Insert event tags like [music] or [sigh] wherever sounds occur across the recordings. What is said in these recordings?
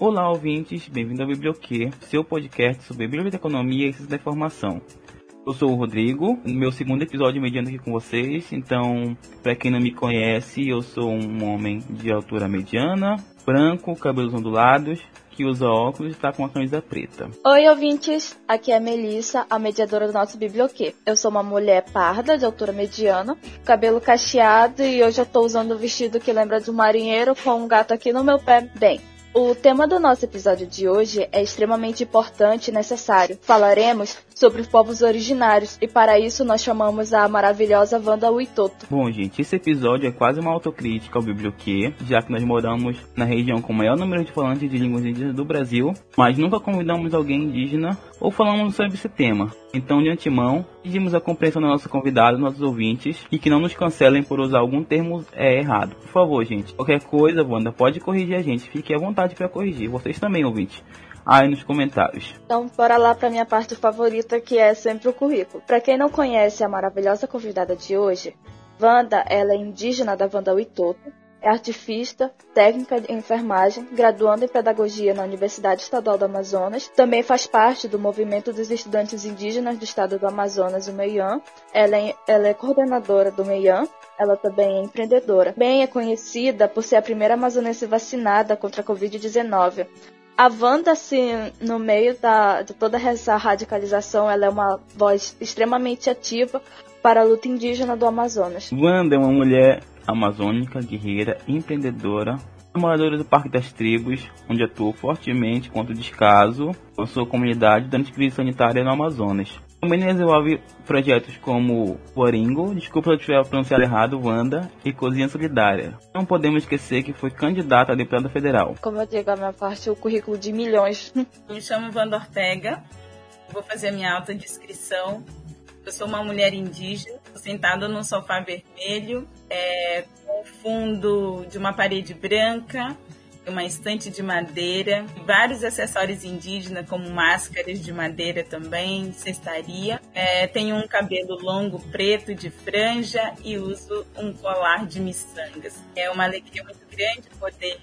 Olá, ouvintes, bem-vindo ao Biblioquê, seu podcast sobre biblioteconomia e ciência da informação. Eu sou o Rodrigo, meu segundo episódio mediano aqui com vocês. Então, para quem não me conhece, eu sou um homem de altura mediana, branco, cabelos ondulados, que usa óculos e está com uma camisa preta. Oi, ouvintes! Aqui é a Melissa, a mediadora do nosso biblioquê. Eu sou uma mulher parda, de altura mediana, cabelo cacheado e hoje eu estou usando um vestido que lembra de um marinheiro com um gato aqui no meu pé. Bem, o tema do nosso episódio de hoje é extremamente importante e necessário. Falaremos sobre os povos originários e para isso nós chamamos a maravilhosa Wanda Uitoto. Bom, gente, esse episódio é quase uma autocrítica ao biblioquê, já que nós moramos na região com o maior número de falantes de línguas indígenas do Brasil, mas nunca convidamos alguém indígena ou falamos sobre esse tema. Então, de antemão, pedimos a compreensão do nosso convidado, nossos ouvintes, e que não nos cancelem por usar algum termo é, errado. Por favor, gente. Qualquer coisa, Wanda, pode corrigir a gente. Fique à vontade para corrigir. Vocês também, ouvintes. Aí nos comentários. Então, bora lá para minha parte favorita, que é sempre o currículo. Para quem não conhece a maravilhosa convidada de hoje, Wanda, ela é indígena da Wanda Uitoto, é artifista, técnica em enfermagem, graduando em pedagogia na Universidade Estadual do Amazonas. Também faz parte do movimento dos estudantes indígenas do estado do Amazonas, o MEIAN. Ela é, ela é coordenadora do MEIAN. Ela também é empreendedora. Bem é conhecida por ser a primeira amazonense vacinada contra a Covid-19. A Wanda, assim, no meio da, de toda essa radicalização, ela é uma voz extremamente ativa para a luta indígena do Amazonas. Wanda é uma mulher amazônica, guerreira, empreendedora, moradora do Parque das Tribos, onde atuou fortemente contra o descaso com sua comunidade durante a crise sanitária no Amazonas. Também desenvolve projetos como Oringo, desculpa se eu estiver pronunciado errado, Wanda, e Cozinha Solidária. Não podemos esquecer que foi candidata a deputada federal. Como eu digo, a minha parte é o currículo de milhões. [laughs] Me chamo Wanda Ortega, vou fazer a minha autodescrição. Eu sou uma mulher indígena, sentada num sofá vermelho, é, com fundo de uma parede branca, uma estante de madeira, vários acessórios indígenas, como máscaras de madeira também, cestaria. É, tenho um cabelo longo preto de franja e uso um colar de miçangas. É uma alegria muito grande poder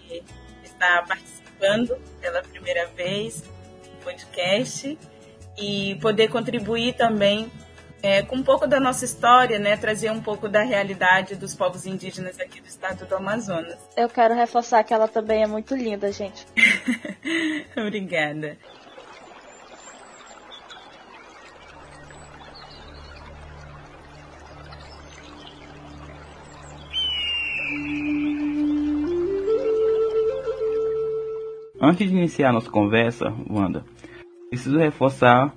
estar participando pela primeira vez no podcast e poder contribuir também é, com um pouco da nossa história, né, trazer um pouco da realidade dos povos indígenas aqui do estado do Amazonas. Eu quero reforçar que ela também é muito linda, gente. [laughs] Obrigada. Antes de iniciar nossa conversa, Wanda, preciso reforçar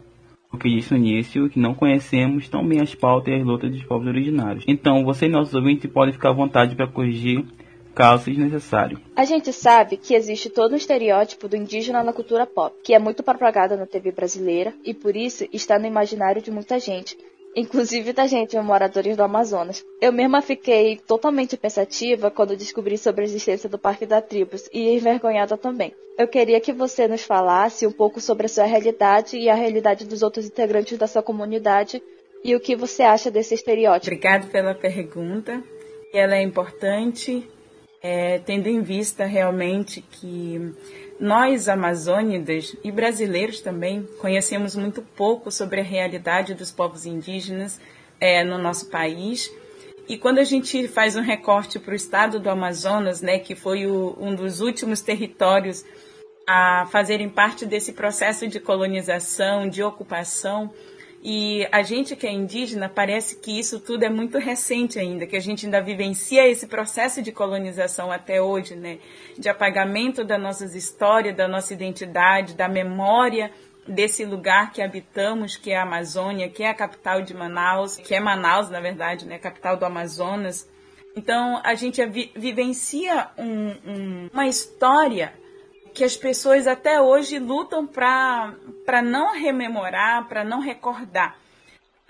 o que disse no início, que não conhecemos tão bem as pautas e as lutas dos povos originários. Então, você e nossos ouvintes podem ficar à vontade para corrigir caso seja necessário. A gente sabe que existe todo um estereótipo do indígena na cultura pop, que é muito propagado na TV brasileira e por isso está no imaginário de muita gente, inclusive da gente, moradores do Amazonas. Eu mesma fiquei totalmente pensativa quando descobri sobre a existência do Parque da Tribos e envergonhada também. Eu queria que você nos falasse um pouco sobre a sua realidade e a realidade dos outros integrantes da sua comunidade e o que você acha desse estereótipo. Obrigado pela pergunta. Ela é importante, é, tendo em vista realmente que nós, amazônidas e brasileiros também, conhecemos muito pouco sobre a realidade dos povos indígenas é, no nosso país. E quando a gente faz um recorte para o estado do Amazonas, né, que foi o, um dos últimos territórios a fazerem parte desse processo de colonização, de ocupação, e a gente que é indígena parece que isso tudo é muito recente ainda, que a gente ainda vivencia esse processo de colonização até hoje, né? De apagamento das nossas histórias, da nossa identidade, da memória desse lugar que habitamos, que é a Amazônia, que é a capital de Manaus, que é Manaus, na verdade, né? Capital do Amazonas. Então a gente vi vivencia um, um, uma história que as pessoas até hoje lutam para não rememorar, para não recordar.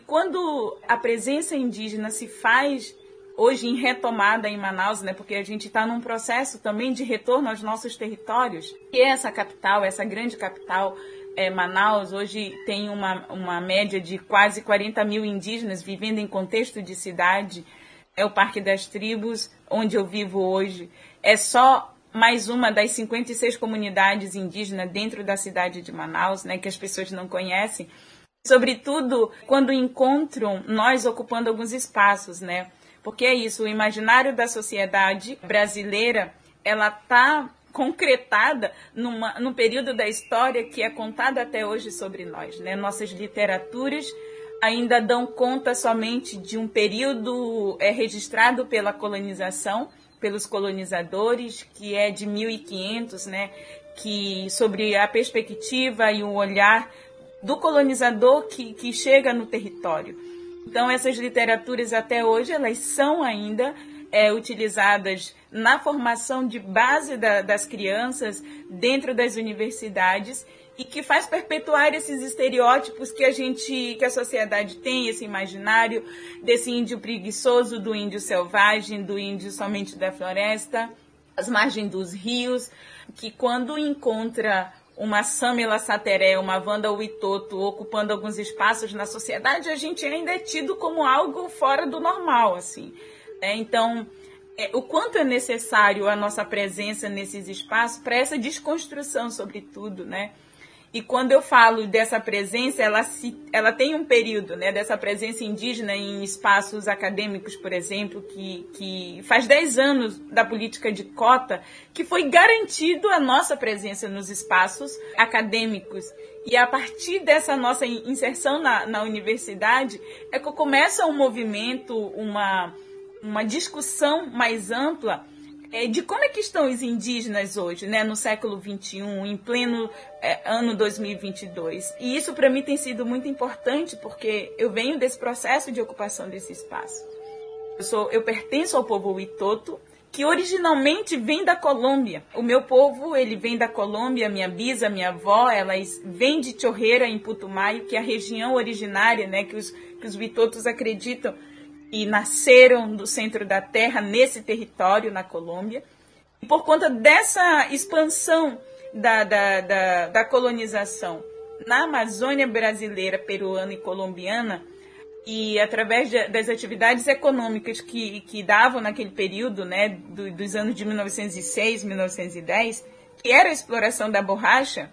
Quando a presença indígena se faz hoje em retomada em Manaus, né, porque a gente está num processo também de retorno aos nossos territórios, é essa capital, essa grande capital, é, Manaus, hoje tem uma, uma média de quase 40 mil indígenas vivendo em contexto de cidade. É o Parque das Tribos, onde eu vivo hoje. É só mais uma das 56 comunidades indígenas dentro da cidade de Manaus, né, que as pessoas não conhecem. Sobretudo quando encontram nós ocupando alguns espaços, né? Porque é isso, o imaginário da sociedade brasileira, ela está concretada numa, num período da história que é contado até hoje sobre nós. Né? Nossas literaturas ainda dão conta somente de um período é, registrado pela colonização, pelos colonizadores, que é de 1500, né? que sobre a perspectiva e o olhar do colonizador que, que chega no território. Então essas literaturas até hoje elas são ainda é, utilizadas na formação de base da, das crianças dentro das universidades e que faz perpetuar esses estereótipos que a gente, que a sociedade tem, esse imaginário desse índio preguiçoso, do índio selvagem, do índio somente da floresta, as margens dos rios, que quando encontra uma Samela Sateré, uma Wanda Witoto ocupando alguns espaços na sociedade, a gente ainda é tido como algo fora do normal, assim. Né? Então, é, o quanto é necessário a nossa presença nesses espaços para essa desconstrução, sobretudo, né? E quando eu falo dessa presença, ela, se, ela tem um período, né, dessa presença indígena em espaços acadêmicos, por exemplo, que, que faz 10 anos da política de cota, que foi garantido a nossa presença nos espaços acadêmicos. E a partir dessa nossa inserção na, na universidade, é que começa um movimento, uma uma discussão mais ampla é, de como é que estão os indígenas hoje, né, no século XXI, em pleno é, ano 2022. E isso para mim tem sido muito importante porque eu venho desse processo de ocupação desse espaço. Eu, sou, eu pertenço ao povo Witoto, que originalmente vem da Colômbia. O meu povo, ele vem da Colômbia, minha bisa, minha avó, elas vêm de Chorreira, em Putumayo, que é a região originária, né, que os, que os Witotos acreditam e nasceram do centro da Terra, nesse território, na Colômbia. E por conta dessa expansão da, da, da, da colonização na Amazônia brasileira, peruana e colombiana, e através de, das atividades econômicas que, que davam naquele período, né, do, dos anos de 1906, 1910, que era a exploração da borracha,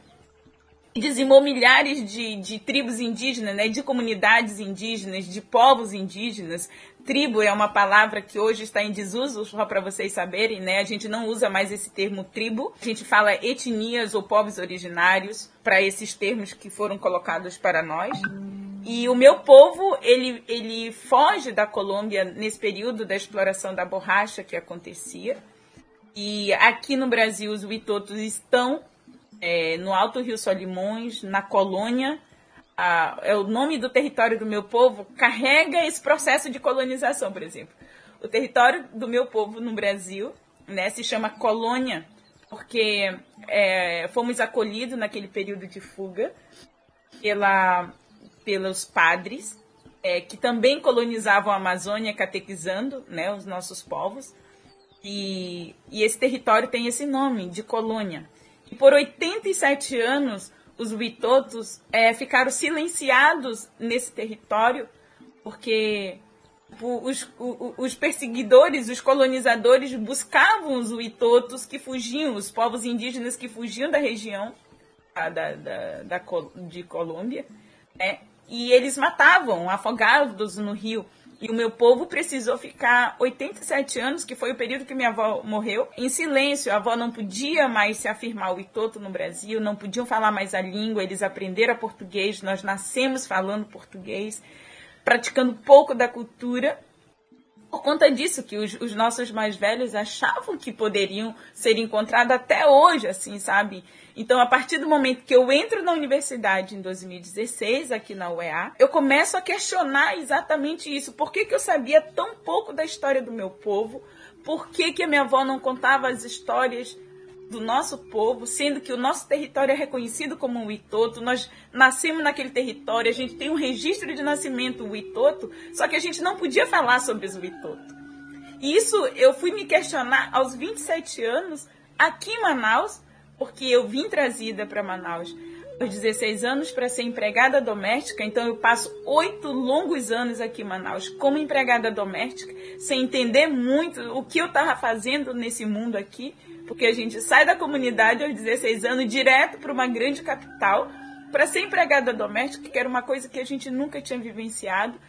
dizimou milhares de, de tribos indígenas, né, de comunidades indígenas, de povos indígenas. Tribo é uma palavra que hoje está em desuso, só para vocês saberem, né? A gente não usa mais esse termo tribo. A gente fala etnias ou povos originários para esses termos que foram colocados para nós. E o meu povo, ele, ele foge da Colômbia nesse período da exploração da borracha que acontecia. E aqui no Brasil, os Witotos estão é, no Alto Rio Solimões, na colônia, a, é o nome do território do meu povo carrega esse processo de colonização, por exemplo. O território do meu povo no Brasil né, se chama colônia, porque é, fomos acolhidos naquele período de fuga pela, pelos padres, é, que também colonizavam a Amazônia, catequizando né, os nossos povos. E, e esse território tem esse nome, de colônia. E por 87 anos, os Witotos é, ficaram silenciados nesse território, porque os, os, perseguidores, os colonizadores buscavam os Witotos que fugiam, os povos indígenas que fugiam da região da, da, da de Colômbia, né? e eles matavam, afogados no rio. E o meu povo precisou ficar 87 anos, que foi o período que minha avó morreu, em silêncio. A avó não podia mais se afirmar o itoto no Brasil, não podiam falar mais a língua, eles aprenderam português, nós nascemos falando português, praticando pouco da cultura. Por conta disso, que os, os nossos mais velhos achavam que poderiam ser encontrados até hoje, assim, sabe? Então, a partir do momento que eu entro na universidade em 2016, aqui na UEA, eu começo a questionar exatamente isso. Por que, que eu sabia tão pouco da história do meu povo? Por que, que a minha avó não contava as histórias do nosso povo, sendo que o nosso território é reconhecido como um Itoto, nós nascemos naquele território, a gente tem um registro de nascimento o Itoto, só que a gente não podia falar sobre os Itoto. E isso eu fui me questionar aos 27 anos, aqui em Manaus, porque eu vim trazida para Manaus aos 16 anos para ser empregada doméstica, então eu passo oito longos anos aqui em Manaus como empregada doméstica, sem entender muito o que eu estava fazendo nesse mundo aqui, porque a gente sai da comunidade aos 16 anos direto para uma grande capital para ser empregada doméstica, que era uma coisa que a gente nunca tinha vivenciado.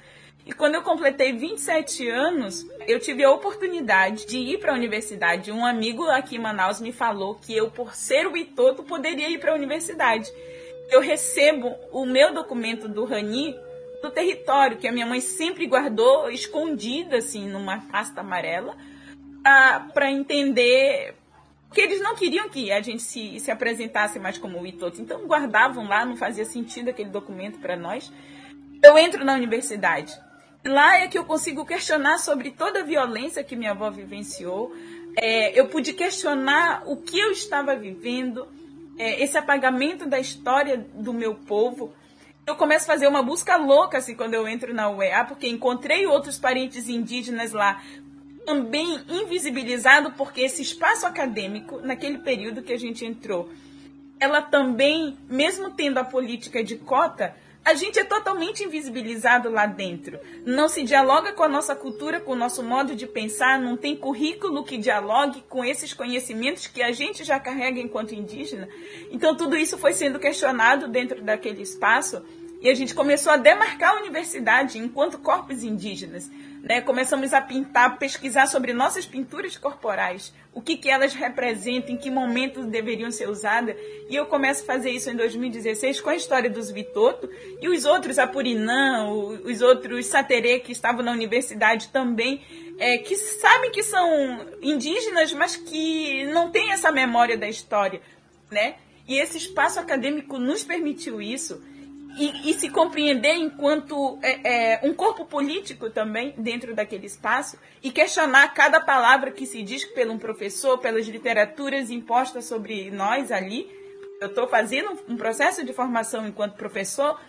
E quando eu completei 27 anos, eu tive a oportunidade de ir para a universidade. Um amigo aqui em Manaus me falou que eu, por ser o Itoto, poderia ir para a universidade eu recebo o meu documento do Rani do território, que a minha mãe sempre guardou escondida, assim, numa pasta amarela, para entender que eles não queriam que a gente se, se apresentasse mais como Itoto. Então guardavam lá, não fazia sentido aquele documento para nós. Eu entro na universidade. Lá é que eu consigo questionar sobre toda a violência que minha avó vivenciou. É, eu pude questionar o que eu estava vivendo, é, esse apagamento da história do meu povo. Eu começo a fazer uma busca louca assim quando eu entro na UEA, porque encontrei outros parentes indígenas lá também invisibilizado porque esse espaço acadêmico naquele período que a gente entrou, ela também, mesmo tendo a política de cota, a gente é totalmente invisibilizado lá dentro. Não se dialoga com a nossa cultura, com o nosso modo de pensar, não tem currículo que dialogue com esses conhecimentos que a gente já carrega enquanto indígena. Então, tudo isso foi sendo questionado dentro daquele espaço e a gente começou a demarcar a universidade enquanto corpos indígenas. Né? Começamos a pintar, pesquisar sobre nossas pinturas corporais, o que, que elas representam, em que momentos deveriam ser usadas. E eu começo a fazer isso em 2016 com a história dos Vitoto e os outros Apurinã, os outros Saterê que estavam na universidade também, é, que sabem que são indígenas, mas que não têm essa memória da história. Né? E esse espaço acadêmico nos permitiu isso e, e, se compreender enquanto é, é, um corpo político também dentro daquele espaço e questionar cada palavra que se diz pelo um professor, pelas literaturas impostas sobre nós ali. Eu estou fazendo um processo de formação enquanto professor.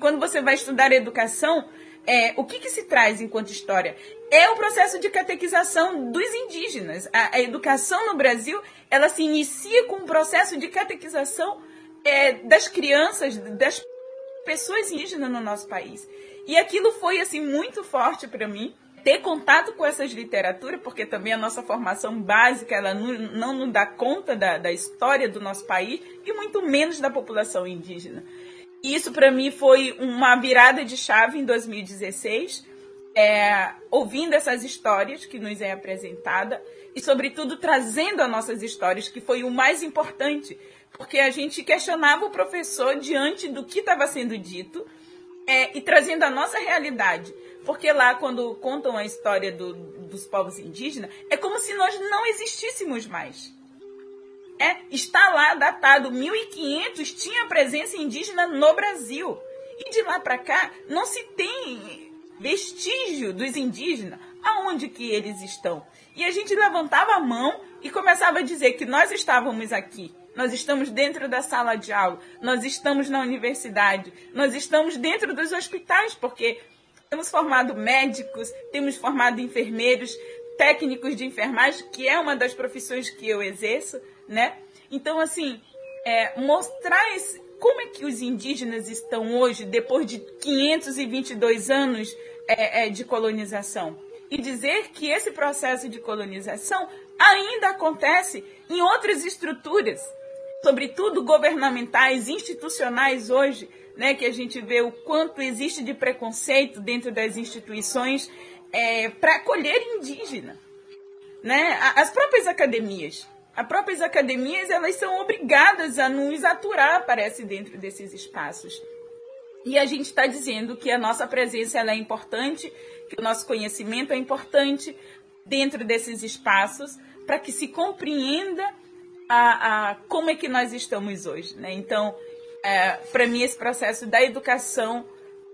Quando você vai estudar educação, é, o que, que se traz enquanto história? É o processo de catequização dos indígenas. A, a educação no Brasil, ela se inicia com um processo de catequização é, das crianças, das pessoas indígenas no nosso país. E aquilo foi assim muito forte para mim ter contato com essas literaturas, porque também a nossa formação básica ela não, não nos dá conta da, da história do nosso país e muito menos da população indígena. Isso para mim foi uma virada de chave em 2016, é, ouvindo essas histórias que nos é apresentada e sobretudo trazendo as nossas histórias, que foi o mais importante, porque a gente questionava o professor diante do que estava sendo dito é, e trazendo a nossa realidade. Porque lá, quando contam a história do, dos povos indígenas, é como se nós não existíssemos mais. É, está lá datado 1500, tinha presença indígena no Brasil. E de lá para cá, não se tem vestígio dos indígenas. Aonde que eles estão? E a gente levantava a mão e começava a dizer que nós estávamos aqui nós estamos dentro da sala de aula, nós estamos na universidade, nós estamos dentro dos hospitais, porque temos formado médicos, temos formado enfermeiros, técnicos de enfermagem, que é uma das profissões que eu exerço, né? Então, assim, é, mostrar esse, como é que os indígenas estão hoje, depois de 522 anos é, é, de colonização. E dizer que esse processo de colonização ainda acontece em outras estruturas sobretudo governamentais, institucionais hoje, né, que a gente vê o quanto existe de preconceito dentro das instituições é, para acolher indígena. Né? As próprias academias. As próprias academias elas são obrigadas a nos aturar, parece, dentro desses espaços. E a gente está dizendo que a nossa presença ela é importante, que o nosso conhecimento é importante dentro desses espaços, para que se compreenda a, a como é que nós estamos hoje. Né? Então, é, para mim, esse processo da educação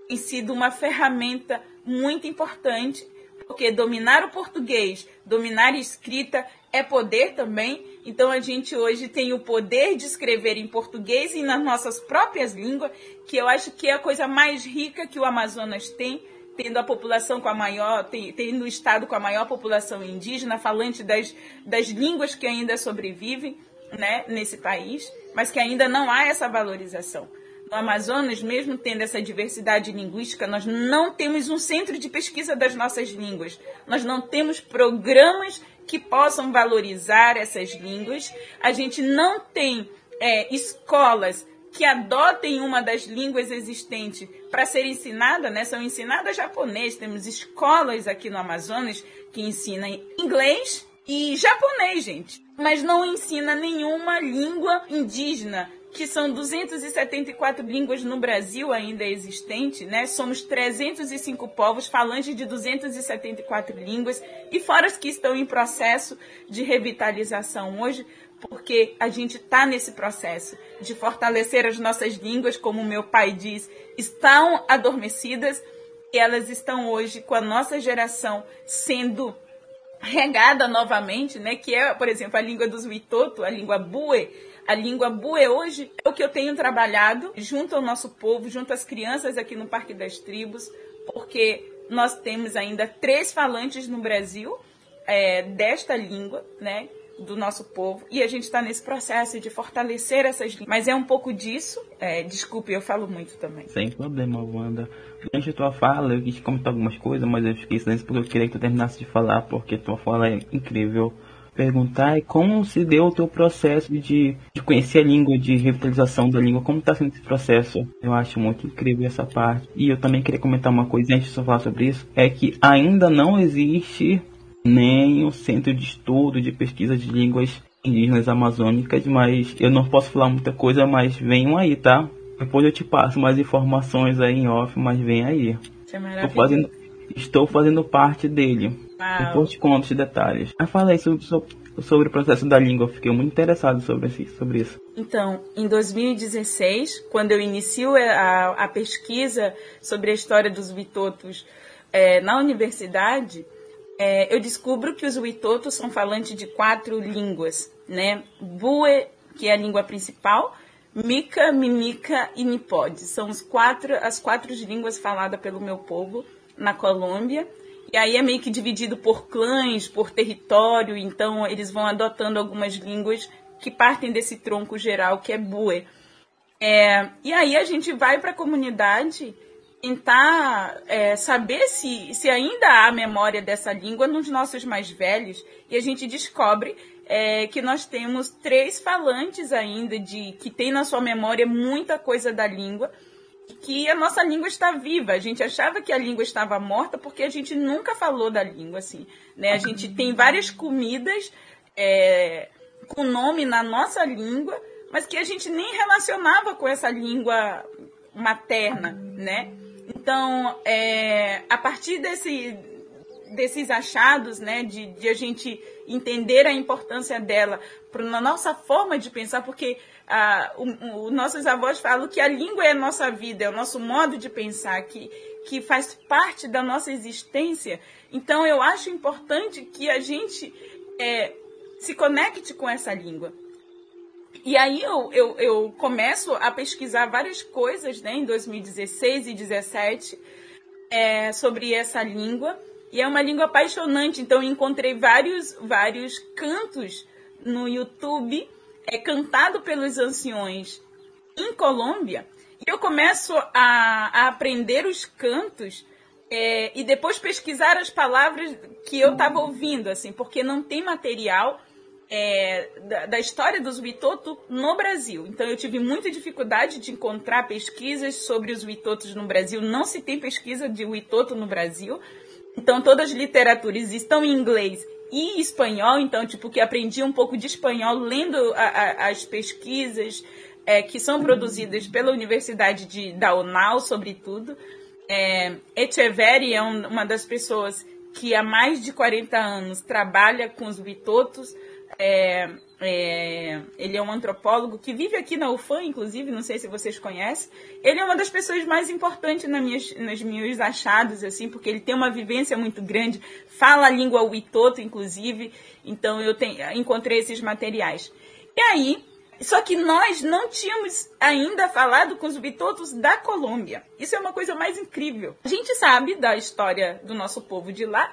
tem sido uma ferramenta muito importante, porque dominar o português, dominar a escrita é poder também. Então, a gente hoje tem o poder de escrever em português e nas nossas próprias línguas, que eu acho que é a coisa mais rica que o Amazonas tem tendo a população com a maior, tendo o estado com a maior população indígena, falante das, das línguas que ainda sobrevivem. né, nesse país, mas que ainda não há essa valorização. No Amazonas, mesmo tendo essa diversidade linguística, nós não temos um centro de pesquisa das nossas línguas. Nós não temos programas que possam valorizar essas línguas. A gente não tem é, escolas que adotem uma das línguas existentes para ser ensinada, né? São ensinadas japonês. Temos escolas aqui no Amazonas que ensinam inglês e japonês, gente. Mas não ensina nenhuma língua indígena, que são 274 línguas no Brasil ainda existente, né? Somos 305 povos falantes de 274 línguas e fora as que estão em processo de revitalização hoje, porque a gente está nesse processo de fortalecer as nossas línguas, como meu pai diz, estão adormecidas e elas estão hoje com a nossa geração sendo regada novamente, né? Que é, por exemplo, a língua dos Witoto, a língua Bue. A língua Bue hoje é o que eu tenho trabalhado junto ao nosso povo, junto às crianças aqui no Parque das Tribos, porque nós temos ainda três falantes no Brasil é, desta língua, né? Do nosso povo e a gente está nesse processo de fortalecer essas línguas. Mas é um pouco disso. É, desculpe, eu falo muito também. Sem problema, Wanda. Durante a tua fala, eu quis comentar algumas coisas, mas eu fiquei silêncio porque eu queria que tu terminasse de falar, porque tua fala é incrível. Perguntar é como se deu o teu processo de, de conhecer a língua, de revitalização da língua, como está sendo esse processo. Eu acho muito incrível essa parte. E eu também queria comentar uma coisa antes de eu falar sobre isso, é que ainda não existe nem o Centro de Estudo de Pesquisa de Línguas Indígenas Amazônicas, mas eu não posso falar muita coisa, mas venham aí, tá? Depois eu te passo mais informações aí em off, mas vem aí. É estou, fazendo, estou fazendo parte dele. Uau. Depois te conto os detalhes. Mas fala aí sobre, sobre o processo da língua, eu fiquei muito interessado sobre, sobre isso. Então, em 2016, quando eu inicio a, a pesquisa sobre a história dos Vitotos é, na universidade, é, eu descubro que os Witotos são falantes de quatro línguas, né? Bue, que é a língua principal, Mica, Mimica e Nipode. São os quatro, as quatro línguas faladas pelo meu povo na Colômbia. E aí é meio que dividido por clãs, por território, então eles vão adotando algumas línguas que partem desse tronco geral que é Bue. É, e aí a gente vai para a comunidade tentar é, saber se, se ainda há memória dessa língua nos nossos mais velhos e a gente descobre é, que nós temos três falantes ainda de que tem na sua memória muita coisa da língua que a nossa língua está viva. A gente achava que a língua estava morta porque a gente nunca falou da língua assim, né? A gente tem várias comidas é, com nome na nossa língua, mas que a gente nem relacionava com essa língua materna, né? Então, é, a partir desse, desses achados, né, de, de, a gente entender a importância dela na nossa forma de pensar, porque ah, os nossos avós falam que a língua é a nossa vida, é o nosso modo de pensar, que, que faz parte da nossa existência. Então, eu acho importante que a gente é, se conecte com essa língua. E aí eu, eu, eu começo a pesquisar várias coisas né, em 2016 e 2017 é, sobre essa língua. E é uma língua apaixonante, então eu encontrei vários, vários cantos no YouTube é, cantado pelos anciões em Colômbia. E eu começo a, a aprender os cantos é, e depois pesquisar as palavras que eu estava ouvindo, assim, porque não tem material é, da, da, história dos Witoto no Brasil. Então eu tive muita dificuldade de encontrar pesquisas sobre os Witotos no Brasil. Não se tem pesquisa de Witoto no Brasil. Então todas as literaturas estão em inglês e espanhol. Então tipo que aprendi um pouco de espanhol lendo a, a, as pesquisas é, que são produzidas pela Universidade de, da UNAL, sobretudo. É, Echeverri é um, uma das pessoas que há mais de 40 anos trabalha com os Witotos é, é, ele é um antropólogo que vive aqui na UFAM, inclusive, não sei se vocês conhecem. Ele é uma das pessoas mais importantes nas minhas, nos meus achados, assim, porque ele tem uma vivência muito grande, fala a língua Witoto, inclusive, então eu encontrei esses materiais. E aí, só que nós não tínhamos ainda falado com os Witotos da Colômbia. Isso é uma coisa mais incrível. A gente sabe da história do nosso povo de lá,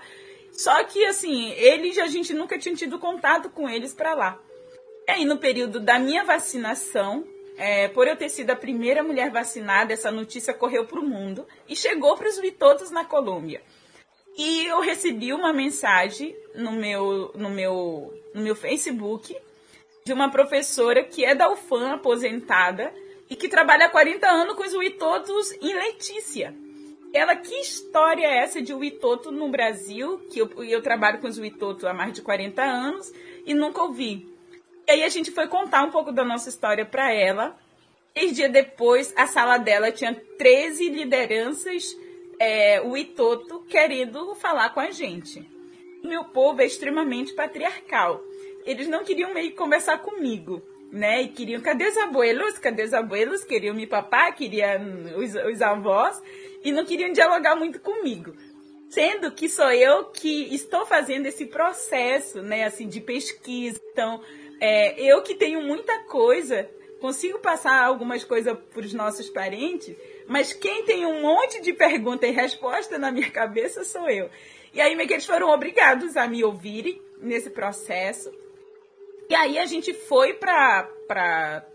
só que, assim, eles a gente nunca tinha tido contato com eles para lá. E aí, no período da minha vacinação, é, por eu ter sido a primeira mulher vacinada, essa notícia correu para o mundo e chegou para os Vitotos na Colômbia. E eu recebi uma mensagem no meu, no meu, no meu Facebook de uma professora que é da UFAM, aposentada, e que trabalha há 40 anos com os Witotos em Letícia. Ela, que história é essa de Witoto no Brasil? Que eu, eu trabalho com os Witoto há mais de 40 anos e nunca ouvi. E aí a gente foi contar um pouco da nossa história para ela. Três dias depois, a sala dela tinha 13 lideranças é, Witoto querendo falar com a gente. Meu povo é extremamente patriarcal. Eles não queriam meio conversar comigo né? E queriam, cadê os abuelos? Cadê os abuelos? Queriam me papar, queriam os, os avós e não queriam dialogar muito comigo. Sendo que sou eu que estou fazendo esse processo, né, assim, de pesquisa. Então, é, eu que tenho muita coisa, consigo passar algumas coisas para os nossos parentes, mas quem tem um monte de pergunta e resposta na minha cabeça sou eu. E aí, meio que eles foram obrigados a me ouvirem nesse processo. E aí a gente foi para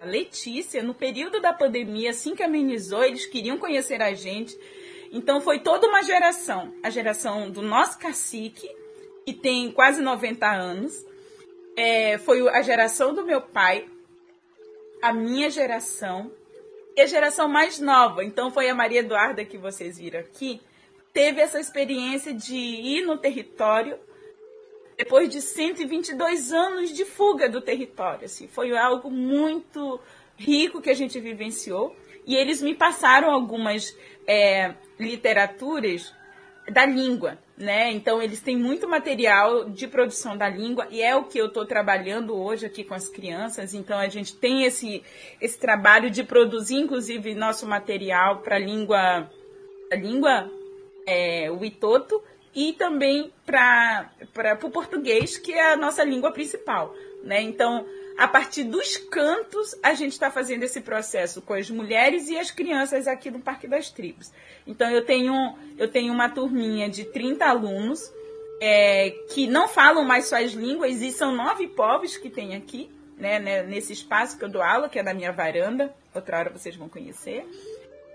Letícia, no período da pandemia, assim que amenizou, eles queriam conhecer a gente. Então foi toda uma geração, a geração do nosso cacique, que tem quase 90 anos, é, foi a geração do meu pai, a minha geração e a geração mais nova. Então foi a Maria Eduarda que vocês viram aqui, teve essa experiência de ir no território depois de 122 anos de fuga do território. Assim, foi algo muito rico que a gente vivenciou. E eles me passaram algumas é, literaturas da língua, né? Então eles têm muito material de produção da língua e é o que eu estou trabalhando hoje aqui com as crianças. Então a gente tem esse esse trabalho de produzir, inclusive, nosso material para a língua é, e também para o português, que é a nossa língua principal. Né? Então, a partir dos cantos, a gente está fazendo esse processo com as mulheres e as crianças aqui no Parque das Tribos. Então, eu tenho, eu tenho uma turminha de 30 alunos é, que não falam mais suas línguas, e são nove povos que tem aqui, né, né, nesse espaço que eu dou aula, que é da minha varanda. Outra hora vocês vão conhecer.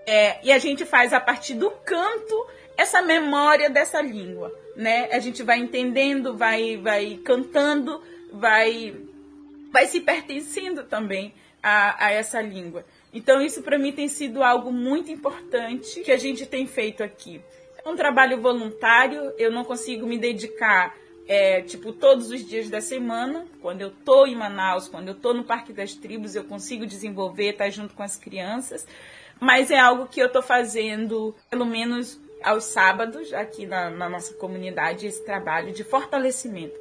É, e a gente faz a partir do canto essa memória dessa língua, né? A gente vai entendendo, vai, vai cantando, vai, vai se pertencendo também a, a essa língua. Então isso para mim tem sido algo muito importante que a gente tem feito aqui. É um trabalho voluntário, eu não consigo me dedicar é, tipo, todos os dias da semana, quando eu tô em Manaus, quando eu tô no Parque das Tribos, eu consigo desenvolver, estar tá junto com as crianças, mas é algo que eu tô fazendo pelo menos aos sábados, aqui na, na nossa comunidade, esse trabalho de fortalecimento.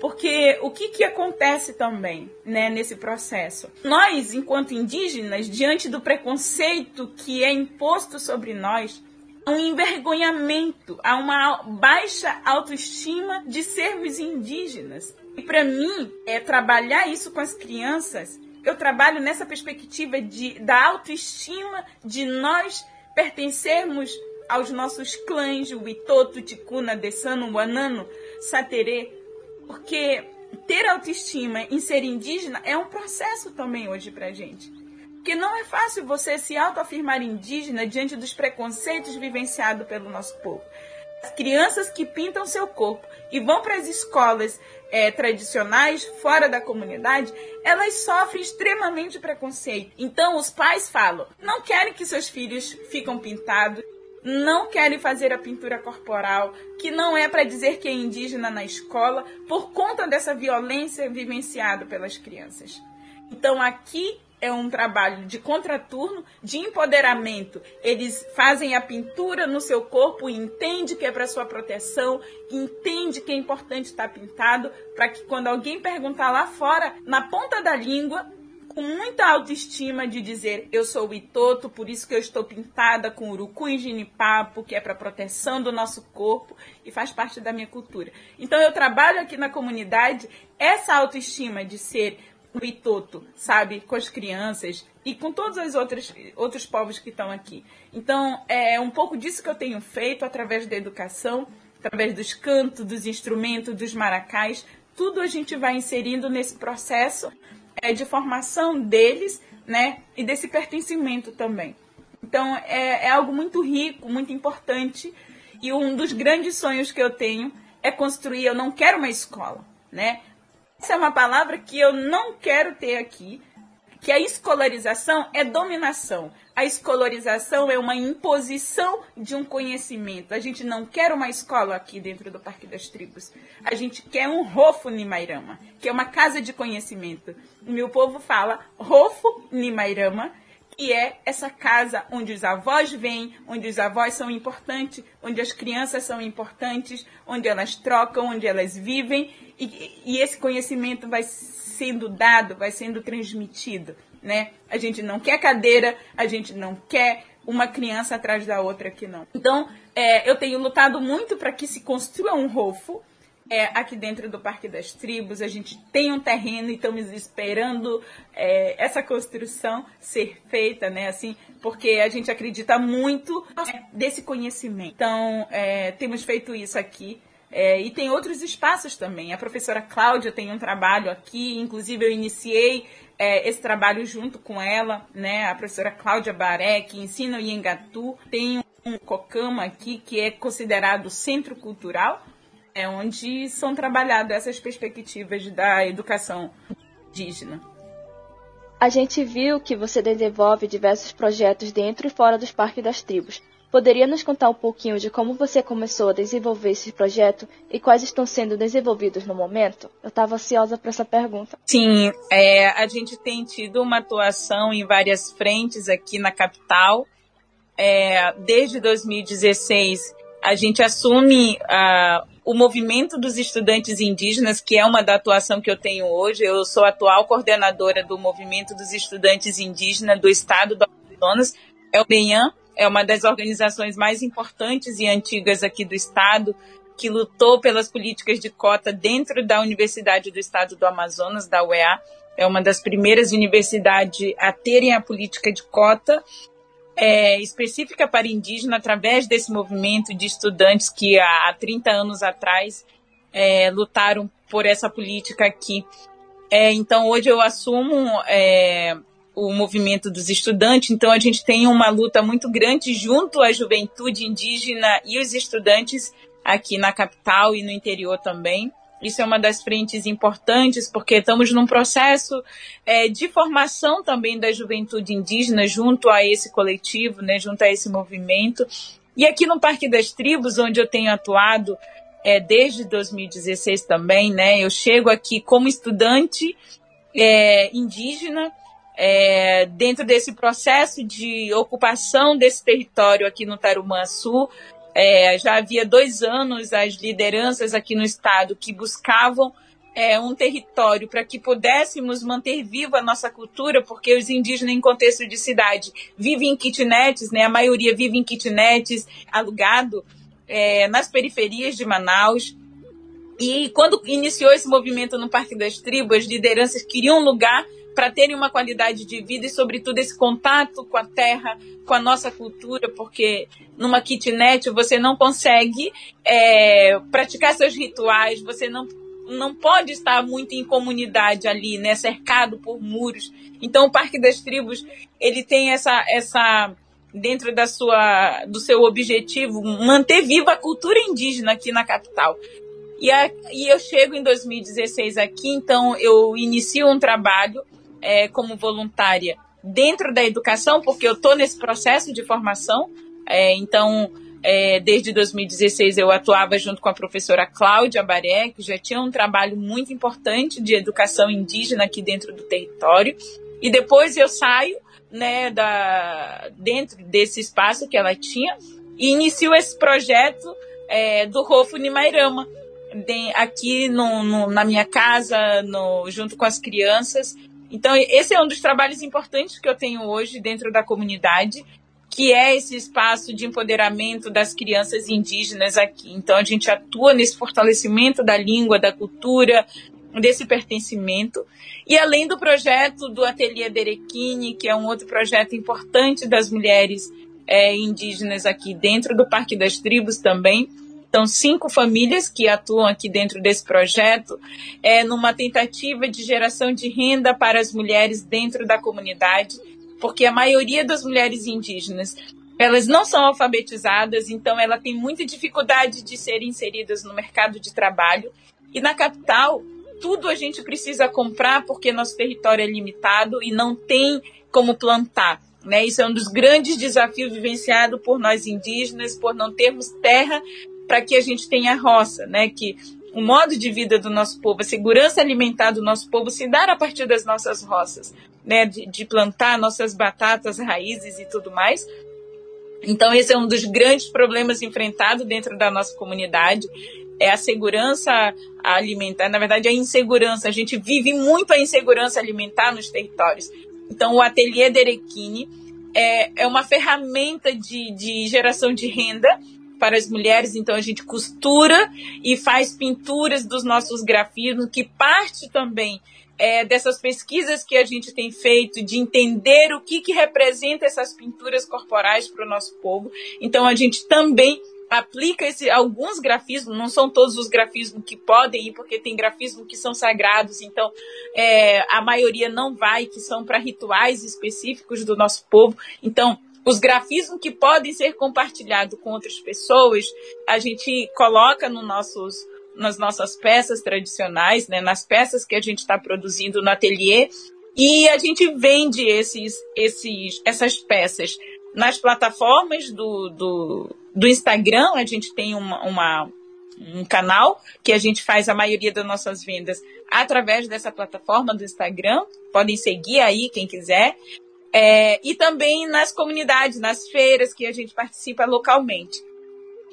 Porque o que, que acontece também né, nesse processo? Nós, enquanto indígenas, diante do preconceito que é imposto sobre nós, há um envergonhamento, há uma baixa autoestima de sermos indígenas. E para mim, é trabalhar isso com as crianças, eu trabalho nessa perspectiva de, da autoestima de nós pertencermos aos nossos clãs, o Itoto, Ticuna, Dessano, Wanano, Saterê, porque ter autoestima em ser indígena é um processo também hoje pra gente. Porque não é fácil você se autoafirmar indígena diante dos preconceitos vivenciados pelo nosso povo. As crianças que pintam seu corpo e vão para as escolas é, tradicionais, fora da comunidade, elas sofrem extremamente preconceito. Então, os pais falam: não querem que seus filhos ficam pintados, não querem fazer a pintura corporal, que não é para dizer que é indígena na escola, por conta dessa violência vivenciada pelas crianças. Então aqui é um trabalho de contraturno, de empoderamento. Eles fazem a pintura no seu corpo e entende que é para sua proteção, entende que é importante estar pintado, para que quando alguém perguntar lá fora, na ponta da língua, com muita autoestima de dizer eu sou Itoto, por isso que eu estou pintada com urucu e ginipapo, que é para proteção do nosso corpo e faz parte da minha cultura. Então eu trabalho aqui na comunidade essa autoestima de ser o Itoto, sabe, com as crianças e com todos os outros, outros povos que estão aqui. Então é um pouco disso que eu tenho feito através da educação, através dos cantos, dos instrumentos, dos maracás, tudo a gente vai inserindo nesse processo é, de formação deles, né? E desse pertencimento também. Então é, é algo muito rico, muito importante. E um dos grandes sonhos que eu tenho é construir. Eu não quero uma escola, né? Essa é uma palavra que eu não quero ter aqui, que a escolarização é dominação. A escolarização é uma imposição de um conhecimento. A gente não quer uma escola aqui dentro do Parque das Tribos. A gente quer um Rofo Nimairama, que é uma casa de conhecimento. O meu povo fala Rofo Nimairama, que é essa casa onde os avós vêm, onde os avós são importantes, onde as crianças são importantes, onde elas trocam, onde elas vivem, e, e esse conhecimento vai sendo dado, vai sendo transmitido, né? A gente não quer cadeira, a gente não quer uma criança atrás da outra aqui não. Então, é, eu tenho lutado muito para que se construa um rofo é, aqui dentro do Parque das Tribos. A gente tem um terreno e estamos esperando é, essa construção ser feita, né? Assim, porque a gente acredita muito é, desse conhecimento. Então, é, temos feito isso aqui. É, e tem outros espaços também. A professora Cláudia tem um trabalho aqui, inclusive eu iniciei é, esse trabalho junto com ela, né? A professora Cláudia Baré, que ensina o Iengatu. Tem um Cocama aqui, que é considerado centro cultural, é onde são trabalhadas essas perspectivas da educação indígena. A gente viu que você desenvolve diversos projetos dentro e fora dos parques das tribos. Poderia nos contar um pouquinho de como você começou a desenvolver esse projeto e quais estão sendo desenvolvidos no momento? Eu estava ansiosa para essa pergunta. Sim, é, a gente tem tido uma atuação em várias frentes aqui na capital. É, desde 2016, a gente assume uh, o movimento dos estudantes indígenas, que é uma da atuação que eu tenho hoje. Eu sou atual coordenadora do movimento dos estudantes indígenas do estado do Amazonas. É o BENHAM, é uma das organizações mais importantes e antigas aqui do estado, que lutou pelas políticas de cota dentro da Universidade do Estado do Amazonas, da UEA. É uma das primeiras universidades a terem a política de cota é, específica para indígena através desse movimento de estudantes que há 30 anos atrás é, lutaram por essa política aqui. É, então, hoje eu assumo é, o movimento dos estudantes, então a gente tem uma luta muito grande junto à juventude indígena e os estudantes aqui na capital e no interior também. Isso é uma das frentes importantes, porque estamos num processo é, de formação também da juventude indígena junto a esse coletivo, né, junto a esse movimento. E aqui no Parque das Tribos, onde eu tenho atuado é, desde 2016 também, né, eu chego aqui como estudante é, indígena, é, dentro desse processo de ocupação desse território aqui no Tarumã Sul, é, já havia dois anos as lideranças aqui no estado que buscavam é, um território para que pudéssemos manter viva a nossa cultura, porque os indígenas em contexto de cidade vivem em kitnets, né? A maioria vive em kitnets, alugado é, nas periferias de Manaus. E quando iniciou esse movimento no Parque das Tribos, as lideranças queriam um lugar para terem uma qualidade de vida e, sobretudo, esse contato com a terra, com a nossa cultura, porque numa kitnet você não consegue é, praticar seus rituais, você não, não pode estar muito em comunidade ali, né, cercado por muros. Então, o Parque das Tribos ele tem essa essa dentro da sua do seu objetivo manter viva a cultura indígena aqui na capital. E, a, e eu chego em 2016 aqui, então eu inicio um trabalho é, como voluntária dentro da educação, porque eu estou nesse processo de formação. É, então, é, desde 2016 eu atuava junto com a professora Cláudia Baré, que já tinha um trabalho muito importante de educação indígena aqui dentro do território. E depois eu saio né, da, dentro desse espaço que ela tinha e inicio esse projeto é, do Rofo Nimairama, aqui no, no, na minha casa, no, junto com as crianças, então, esse é um dos trabalhos importantes que eu tenho hoje dentro da comunidade, que é esse espaço de empoderamento das crianças indígenas aqui. Então, a gente atua nesse fortalecimento da língua, da cultura, desse pertencimento. E além do projeto do Ateliê Derequini, que é um outro projeto importante das mulheres é, indígenas aqui dentro do Parque das Tribos também, Então, cinco famílias que atuam aqui dentro desse projeto, é numa tentativa de geração de renda para as mulheres dentro da comunidade, porque a maioria das mulheres indígenas elas não são alfabetizadas, então ela tem muita dificuldade de ser inseridas no mercado de trabalho. E na capital, tudo a gente precisa comprar porque nosso território é limitado e não tem como plantar. Né? Isso é um dos grandes desafios vivenciados por nós indígenas, por não termos terra para que a gente tenha roça, né? Que o modo de vida do nosso povo, a segurança alimentar do nosso povo se dá a partir das nossas roças, né? De, de plantar nossas batatas, raízes e tudo mais. Então, esse é um dos grandes problemas enfrentados dentro da nossa comunidade. É a segurança alimentar, na verdade, a insegurança. A gente vive muito a insegurança alimentar nos territórios. Então, o Ateliê Derequini é, é uma ferramenta de, de geração de renda para as mulheres, então a gente costura e faz pinturas dos nossos grafismos, que parte também é, dessas pesquisas que a gente tem feito, de entender o que, que representa essas pinturas corporais para o nosso povo. Então, a gente também aplica esse, alguns grafismos, não são todos os grafismos que podem ir, porque tem grafismos que são sagrados, então é, a maioria não vai, que são para rituais específicos do nosso povo. Então, os grafismos que podem ser compartilhados com outras pessoas, a gente coloca no nossos, nas nossas peças tradicionais, né, nas peças que a gente está produzindo no ateliê, e a gente vende esses, esses, essas peças nas plataformas do, do, do Instagram. A gente tem uma, uma, um canal que a gente faz a maioria das nossas vendas através dessa plataforma do Instagram. Podem seguir aí quem quiser. É, e também nas comunidades, nas feiras que a gente participa localmente.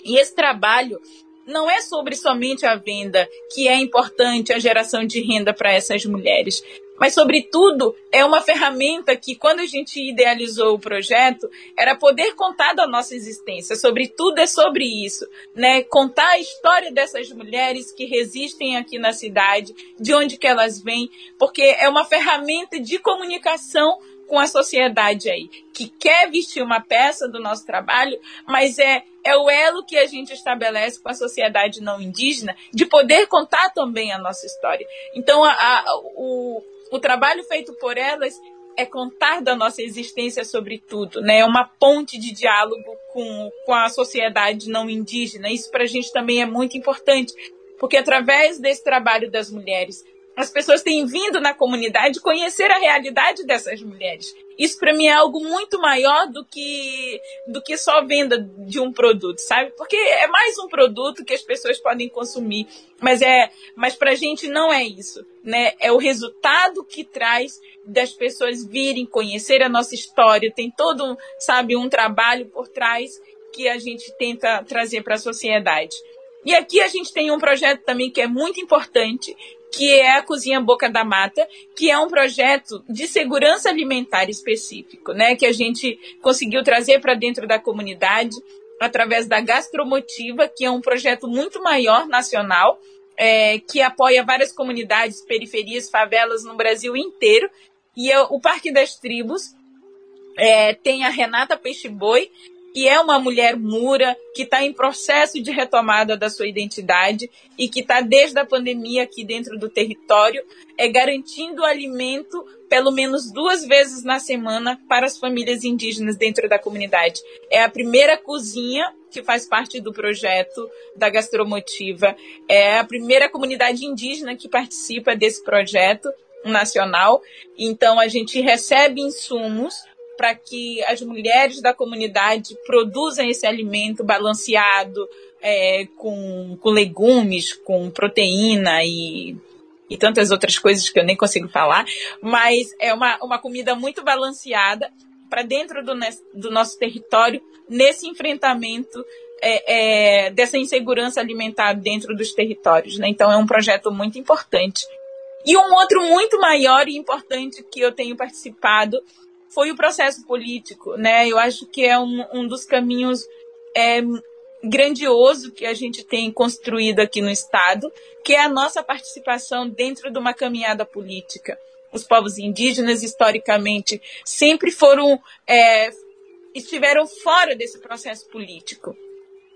E esse trabalho não é sobre somente a venda que é importante a geração de renda para essas mulheres, mas sobretudo é uma ferramenta que quando a gente idealizou o projeto era poder contar da nossa existência, sobretudo é sobre isso, né? Contar a história dessas mulheres que resistem aqui na cidade, de onde que elas vêm, porque é uma ferramenta de comunicação com a sociedade aí, que quer vestir uma peça do nosso trabalho, mas é, é o elo que a gente estabelece com a sociedade não indígena de poder contar também a nossa história. Então, a, a, o, o trabalho feito por elas é contar da nossa existência sobre tudo, né? É uma ponte de diálogo com, com a sociedade não indígena. Isso para a gente também é muito importante, porque através desse trabalho das mulheres, as pessoas têm vindo na comunidade conhecer a realidade dessas mulheres. Isso para mim é algo muito maior do que do que só venda de um produto, sabe? Porque é mais um produto que as pessoas podem consumir, mas é, mas para a gente não é isso, né? É o resultado que traz das pessoas virem conhecer a nossa história. Tem todo, sabe, um trabalho por trás que a gente tenta trazer para a sociedade. E aqui a gente tem um projeto também que é muito importante, que é a Cozinha Boca da Mata, que é um projeto de segurança alimentar específico, né, que a gente conseguiu trazer para dentro da comunidade através da Gastromotiva, que é um projeto muito maior nacional, é, que apoia várias comunidades, periferias, favelas no Brasil inteiro. E eu, o Parque das Tribos é, tem a Renata Peixe Boi, que é uma mulher mura, que está em processo de retomada da sua identidade e que está desde a pandemia aqui dentro do território, é garantindo alimento pelo menos duas vezes na semana para as famílias indígenas dentro da comunidade. É a primeira cozinha que faz parte do projeto da Gastromotiva, é a primeira comunidade indígena que participa desse projeto nacional. Então a gente recebe insumos para que as mulheres da comunidade produzam esse alimento balanceado, é, com, com legumes, com proteína e, e tantas outras coisas que eu nem consigo falar, mas é uma, uma comida muito balanceada para dentro do, do nosso território nesse enfrentamento é, é, dessa insegurança alimentar dentro dos territórios. Né? Então é um projeto muito importante. E um outro muito maior e importante que eu tenho participado foi o processo político, né? Eu acho que é um, um dos caminhos é, grandioso que a gente tem construído aqui no Estado, que é a nossa participação dentro de uma caminhada política. Os povos indígenas, historicamente, sempre foram, é, estiveram fora desse processo político.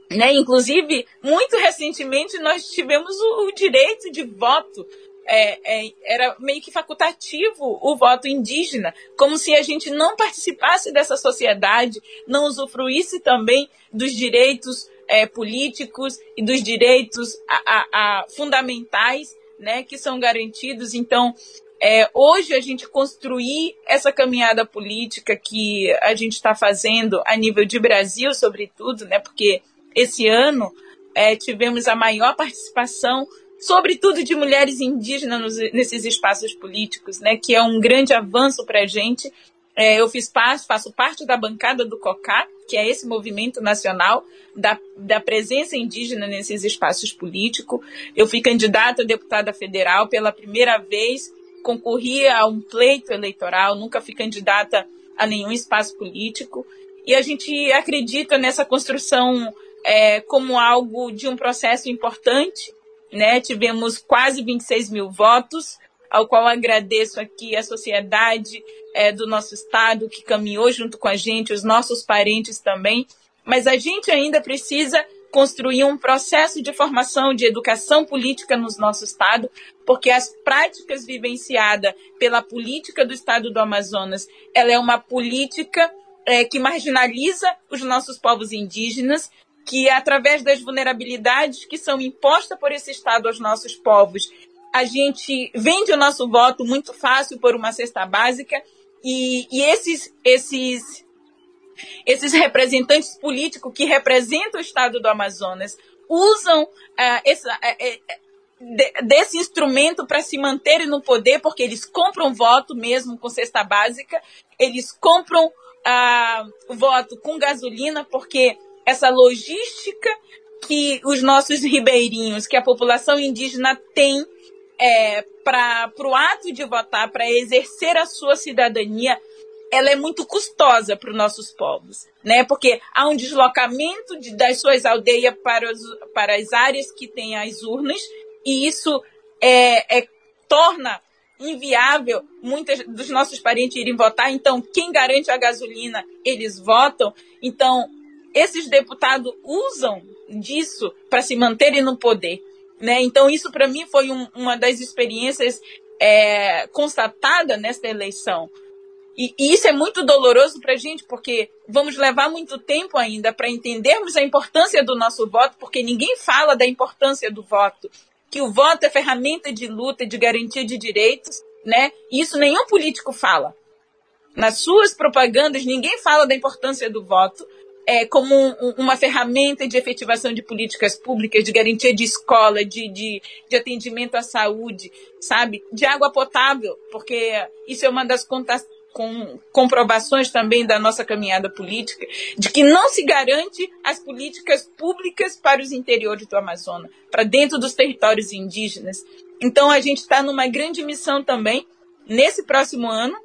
Né? Inclusive, muito recentemente, nós tivemos o, o direito de voto. É, é, era meio que facultativo o voto indígena, como se a gente não participasse dessa sociedade, não usufruísse também dos direitos é, políticos e dos direitos a, a, a fundamentais né, que são garantidos. Então, é, hoje a gente construir essa caminhada política que a gente está fazendo a nível de Brasil, sobretudo, né, porque esse ano é, tivemos a maior participação, sobretudo de mulheres indígenas nesses espaços políticos, né, que é um grande avanço para a gente. É, eu fiz parte, faço parte da bancada do COCA, que é esse movimento nacional da, da presença indígena nesses espaços políticos. Eu fui candidata a deputada federal pela primeira vez, concorri a um pleito eleitoral, nunca fui candidata a nenhum espaço político. E a gente acredita nessa construção é, como algo de um processo importante. Né? Tivemos quase 26 mil votos, ao qual agradeço aqui a sociedade é, do nosso estado que caminhou junto com a gente, os nossos parentes também. Mas a gente ainda precisa construir um processo de formação de educação política no nosso estado, porque as práticas vivenciadas pela política do estado do Amazonas, ela é uma política é, que marginaliza os nossos povos indígenas, que através das vulnerabilidades que são impostas por esse Estado aos nossos povos, a gente vende o nosso voto muito fácil por uma cesta básica e, e esses, esses, esses representantes políticos que representam o Estado do Amazonas usam uh, essa, uh, desse instrumento para se manterem no poder, porque eles compram voto mesmo com cesta básica, eles compram o voto com gasolina, porque essa logística que os nossos [laughs] ribeirinhos, que a população indígena tem é, para o ato de votar, para exercer a sua cidadania, ela é muito custosa para os nossos povos, né? Porque há um deslocamento de, das suas aldeias para, para as áreas que têm as urnas e isso é, é torna inviável muitos dos nossos parentes irem votar. Então, quem garante a gasolina, eles votam. Então, esses deputados usam disso para se manterem no poder. Né? Então, isso para mim foi um, uma das experiências é, constatada nesta eleição. E, e, isso é muito doloroso para a gente, porque vamos levar muito tempo ainda para entendermos a importância do nosso voto, porque ninguém fala da importância do voto. Que o voto é ferramenta de luta, de garantia de direitos, né? E isso nenhum político fala. Nas suas propagandas, ninguém fala da importância do voto, é, como um, uma ferramenta de efetivação de políticas públicas, de garantia de escola, de, de, de atendimento à saúde, sabe? De água potável, porque isso é uma das contas, com comprovações também da nossa caminhada política, de que não se garante as políticas públicas para os interiores do Amazonas, para dentro dos territórios indígenas. Então a gente está numa grande missão também, nesse próximo ano,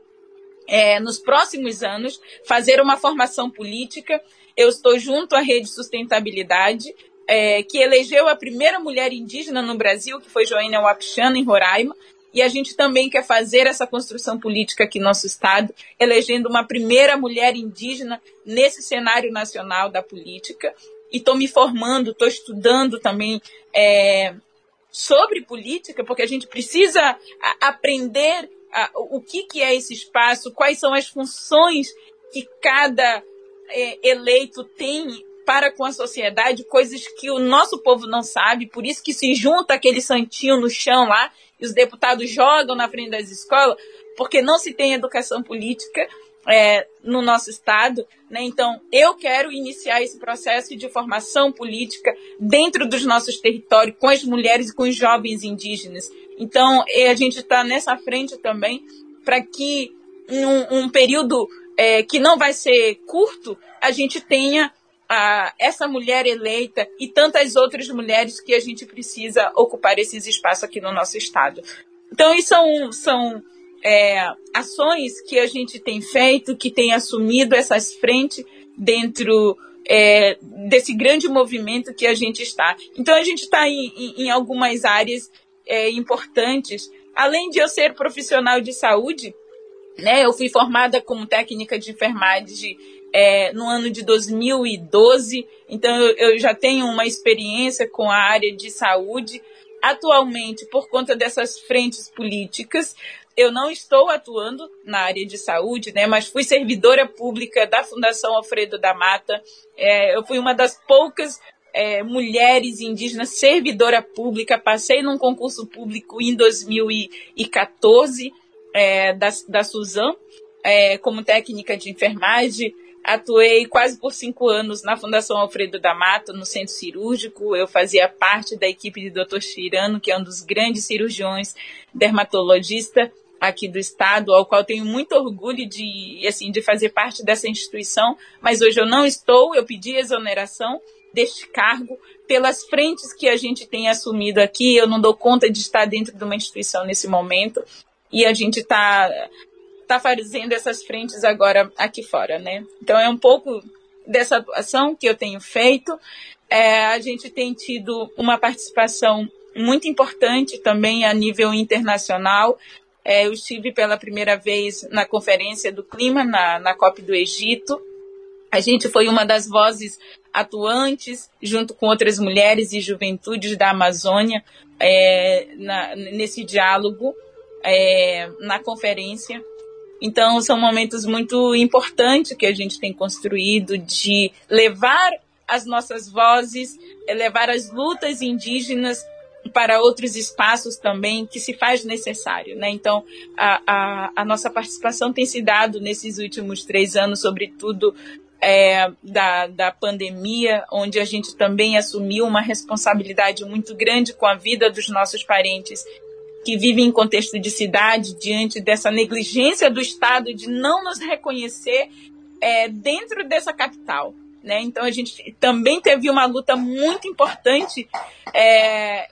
é, nos próximos anos, fazer uma formação política eu estou junto à Rede Sustentabilidade, é, que elegeu a primeira mulher indígena no Brasil, que foi Joênia Wapichana, em Roraima. E a gente também quer fazer essa construção política aqui no nosso estado, elegendo uma primeira mulher indígena nesse cenário nacional da política. E estou me formando, estou estudando também é, sobre política, porque a gente precisa aprender o que, que é esse espaço, quais são as funções que cada é, eleito tem para com a sociedade coisas que o nosso povo não sabe, por isso que se junta aquele santinho no chão lá e os deputados jogam na frente das escolas, porque não se tem educação política é, no nosso estado. Né? Então, eu quero iniciar esse processo de formação política dentro dos nossos territórios, com as mulheres e com os jovens indígenas. Então, a gente está nessa frente também para que um período é, que não vai ser curto, a gente tenha a, essa mulher eleita e tantas outras mulheres que a gente precisa ocupar esses espaços aqui no nosso estado. Então, isso são, são é, ações que a gente tem feito, que tem assumido essas frentes dentro é, desse grande movimento que a gente está. Então, a gente está em, em, algumas áreas é, importantes. Além de eu ser profissional de saúde, né? Eu fui formada como técnica de enfermagem é, no ano de 2012, então eu, já tenho uma experiência com a área de saúde. Atualmente, por conta dessas frentes políticas, eu não estou atuando na área de saúde, né, mas fui servidora pública da Fundação Alfredo da Mata. É, eu fui uma das poucas é, mulheres indígenas servidora pública. Passei num concurso público em 2014 é, da, da Suzan é, como técnica de enfermagem. Atuei quase por cinco anos na Fundação Alfredo da Mata, no centro cirúrgico. Eu fazia parte da equipe do Dr. Chirano, que é um dos grandes cirurgiões dermatologista aqui do estado, ao qual tenho muito orgulho de, assim, de fazer parte dessa instituição, mas hoje eu não estou, eu pedi exoneração deste cargo pelas frentes que a gente tem assumido aqui, eu não dou conta de estar dentro de uma instituição nesse momento, e a gente está tá fazendo essas frentes agora aqui fora, né? Então é um pouco dessa atuação que eu tenho feito. É, a gente tem tido uma participação muito importante também a nível internacional. É, eu estive pela primeira vez na Conferência do Clima, na, na COP do Egito. A gente foi uma das vozes atuantes, junto com outras mulheres e juventudes da Amazônia, é, na, nesse diálogo é, na conferência. Então, são momentos muito importantes que a gente tem construído de levar as nossas vozes, levar as lutas indígenas para outros espaços também que se faz necessário, né? Então, a, a, a nossa participação tem se dado nesses últimos três anos, sobretudo é, da, da pandemia, onde a gente também assumiu uma responsabilidade muito grande com a vida dos nossos parentes que vivem em contexto de cidade, diante dessa negligência do Estado de não nos reconhecer é, dentro dessa capital. Né? Então a gente também teve uma luta muito importante é,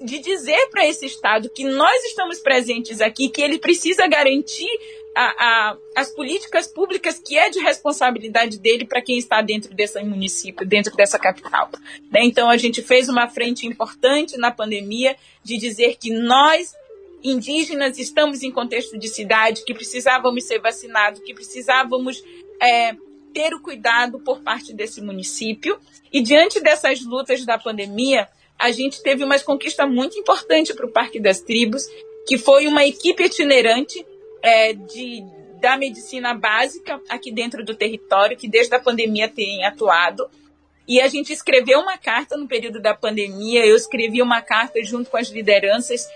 de dizer para esse Estado que nós estamos presentes aqui, que ele precisa garantir a, a, as políticas públicas que é de responsabilidade dele para quem está dentro desse município, dentro dessa capital. Né? Então, a gente fez uma frente importante na pandemia de dizer que nós, indígenas, estamos em contexto de cidade, que precisávamos ser vacinados, que precisávamos é, ter o cuidado por parte desse município. E diante dessas lutas da pandemia, a gente teve uma conquista muito importante para o Parque das Tribos, que foi uma equipe itinerante é, de, da medicina básica aqui dentro do território, que desde a pandemia tem atuado. E a gente escreveu uma carta no período da pandemia, eu escrevi uma carta junto com as lideranças,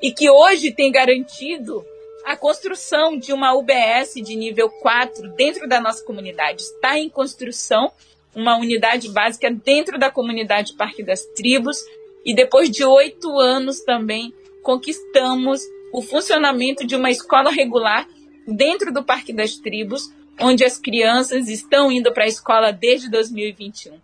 e que hoje tem garantido a construção de uma UBS de nível 4 dentro da nossa comunidade. Está em construção uma unidade básica dentro da comunidade Parque das Tribos, e depois de oito anos também conquistamos o funcionamento de uma escola regular dentro do Parque das Tribos, onde as crianças estão indo para a escola desde 2021.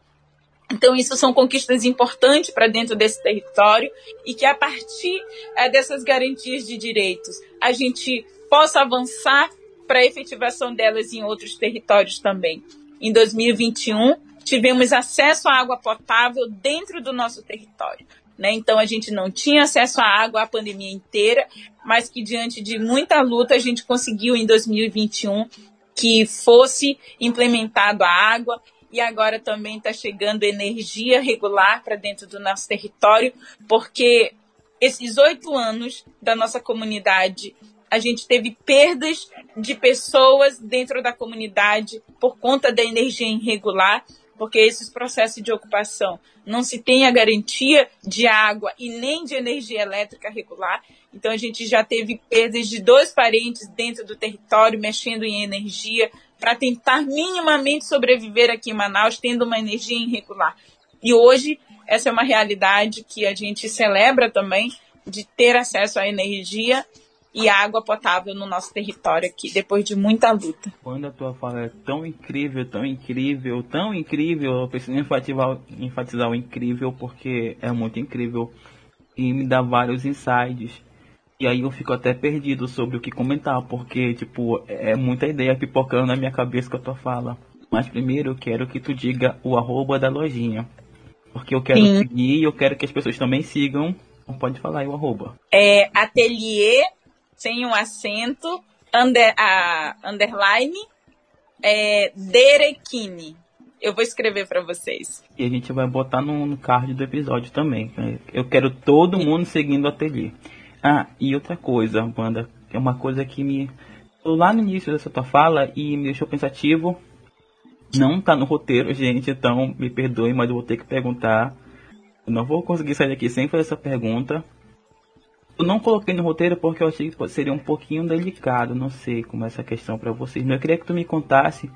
Então, isso são conquistas importantes para dentro desse território e que, a partir é, dessas garantias de direitos, a gente possa avançar para a efetivação delas em outros territórios também. Em 2021, tivemos acesso à água potável dentro do nosso território. Né? Então a gente não tinha acesso à água a pandemia inteira, mas que diante de muita luta a gente conseguiu em 2021 que fosse implementado a água e agora também está chegando energia regular para dentro do nosso território, porque esses oito anos da nossa comunidade a gente teve perdas de pessoas dentro da comunidade por conta da energia irregular porque esses processos de ocupação não se tem a garantia de água e nem de energia elétrica regular. Então a gente já teve perdas de dois parentes dentro do território mexendo em energia para tentar minimamente sobreviver aqui em Manaus tendo uma energia irregular. E hoje essa é uma realidade que a gente celebra também de ter acesso à energia e água potável no nosso território aqui, depois de muita luta. Quando a tua fala é tão incrível, tão incrível, tão incrível, eu preciso enfatizar, enfatizar o incrível porque é muito incrível e me dá vários insights. E aí eu fico até perdido sobre o que comentar, porque, tipo, é muita ideia pipocando na minha cabeça com a tua fala. Mas primeiro eu quero que tu diga o arroba da lojinha. Porque eu quero Sim. seguir e eu quero que as pessoas também sigam. Pode falar aí o arroba. É ateliê sem um acento, under, a, underline, é. Eu vou escrever para vocês. E a gente vai botar no, no, card do episódio também. Eu quero todo mundo seguindo o ateliê. Ah, e outra coisa, banda, é uma coisa que me. Lá no início dessa tua fala e me deixou pensativo. Não tá no roteiro, [laughs] gente, então me perdoe, mas eu vou ter que perguntar. Eu não vou conseguir sair daqui sem fazer essa pergunta. Eu não coloquei no roteiro porque eu achei que seria um pouquinho delicado, não sei como é essa questão para vocês. Mas eu queria que tu me contasse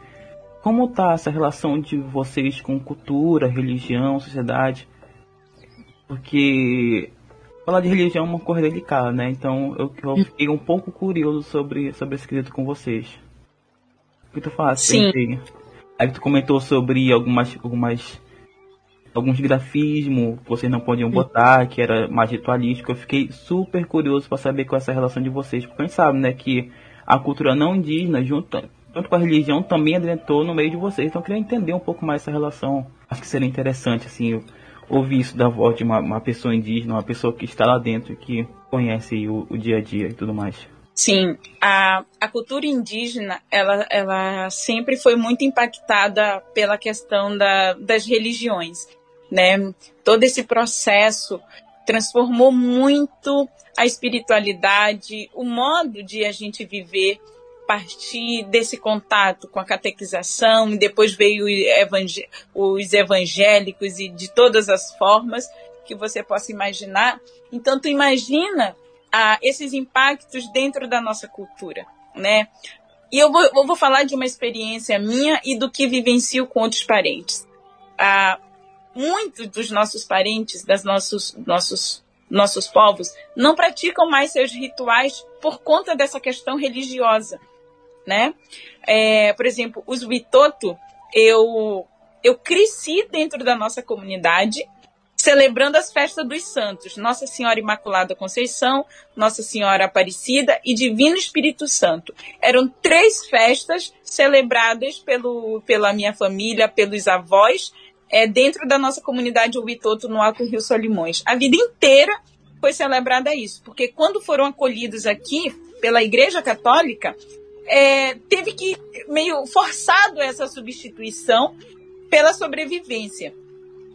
como tá essa relação de vocês com cultura, religião, sociedade? Porque falar de religião é uma coisa delicada, né? Então eu, eu fiquei um pouco curioso sobre, sobre esse quesito com vocês. O que tu faz? Sim. Aí tu comentou sobre algumas, algumas alguns grafismos que vocês não podiam botar, que era mais ritualístico. Eu fiquei super curioso para saber qual é essa relação de vocês, porque a gente sabe, né, que a cultura não indígena, junto, junto com a religião também adentrou no meio de vocês. Então eu queria entender um pouco mais essa relação. Acho que seria interessante, assim, ouvir isso da voz de uma, uma pessoa indígena, uma pessoa que está lá dentro que conhece o, o dia a dia e tudo mais. Sim, a, a cultura indígena, ela, ela sempre foi muito impactada pela questão da, das religiões, né? Todo esse processo transformou muito a espiritualidade, o modo de a gente viver partir desse contato com a catequização, e depois veio os evangélicos e de todas as formas que você possa imaginar. Então, tu imagina ah, esses impactos dentro da nossa cultura, né? E eu vou, eu vou falar de uma experiência minha e do que vivencio com outros parentes. Ah, muitos dos nossos parentes, das nossos, nossos, nossos povos, não praticam mais seus rituais por conta dessa questão religiosa né? É, por exemplo, os Witoto, eu, eu cresci dentro da nossa comunidade celebrando as festas dos santos, Nossa Senhora Imaculada Conceição, Nossa Senhora Aparecida e Divino Espírito Santo. Eram três festas celebradas pelo, pela minha família, pelos avós, é, dentro da nossa comunidade Witoto no Alto Rio Solimões. A vida inteira foi celebrada isso, porque quando foram acolhidos aqui pela Igreja Católica, é, teve que meio forçado essa substituição pela sobrevivência.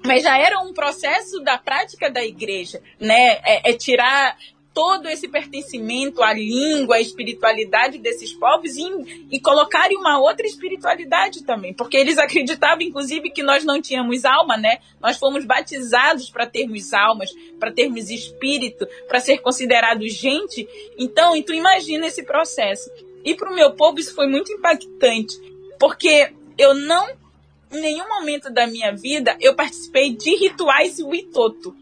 Mas já era um processo da prática da igreja, né? É, é tirar todo esse pertencimento à língua, à espiritualidade desses povos e, e colocarem uma outra espiritualidade também, porque eles acreditavam, inclusive, que nós não tínhamos alma, né? Nós fomos batizados para termos almas, para termos espírito, para ser considerados gente. Então, tu imagina esse processo. E para o meu povo isso foi muito impactante, porque eu não, em nenhum momento da minha vida, eu participei de rituais Witoto.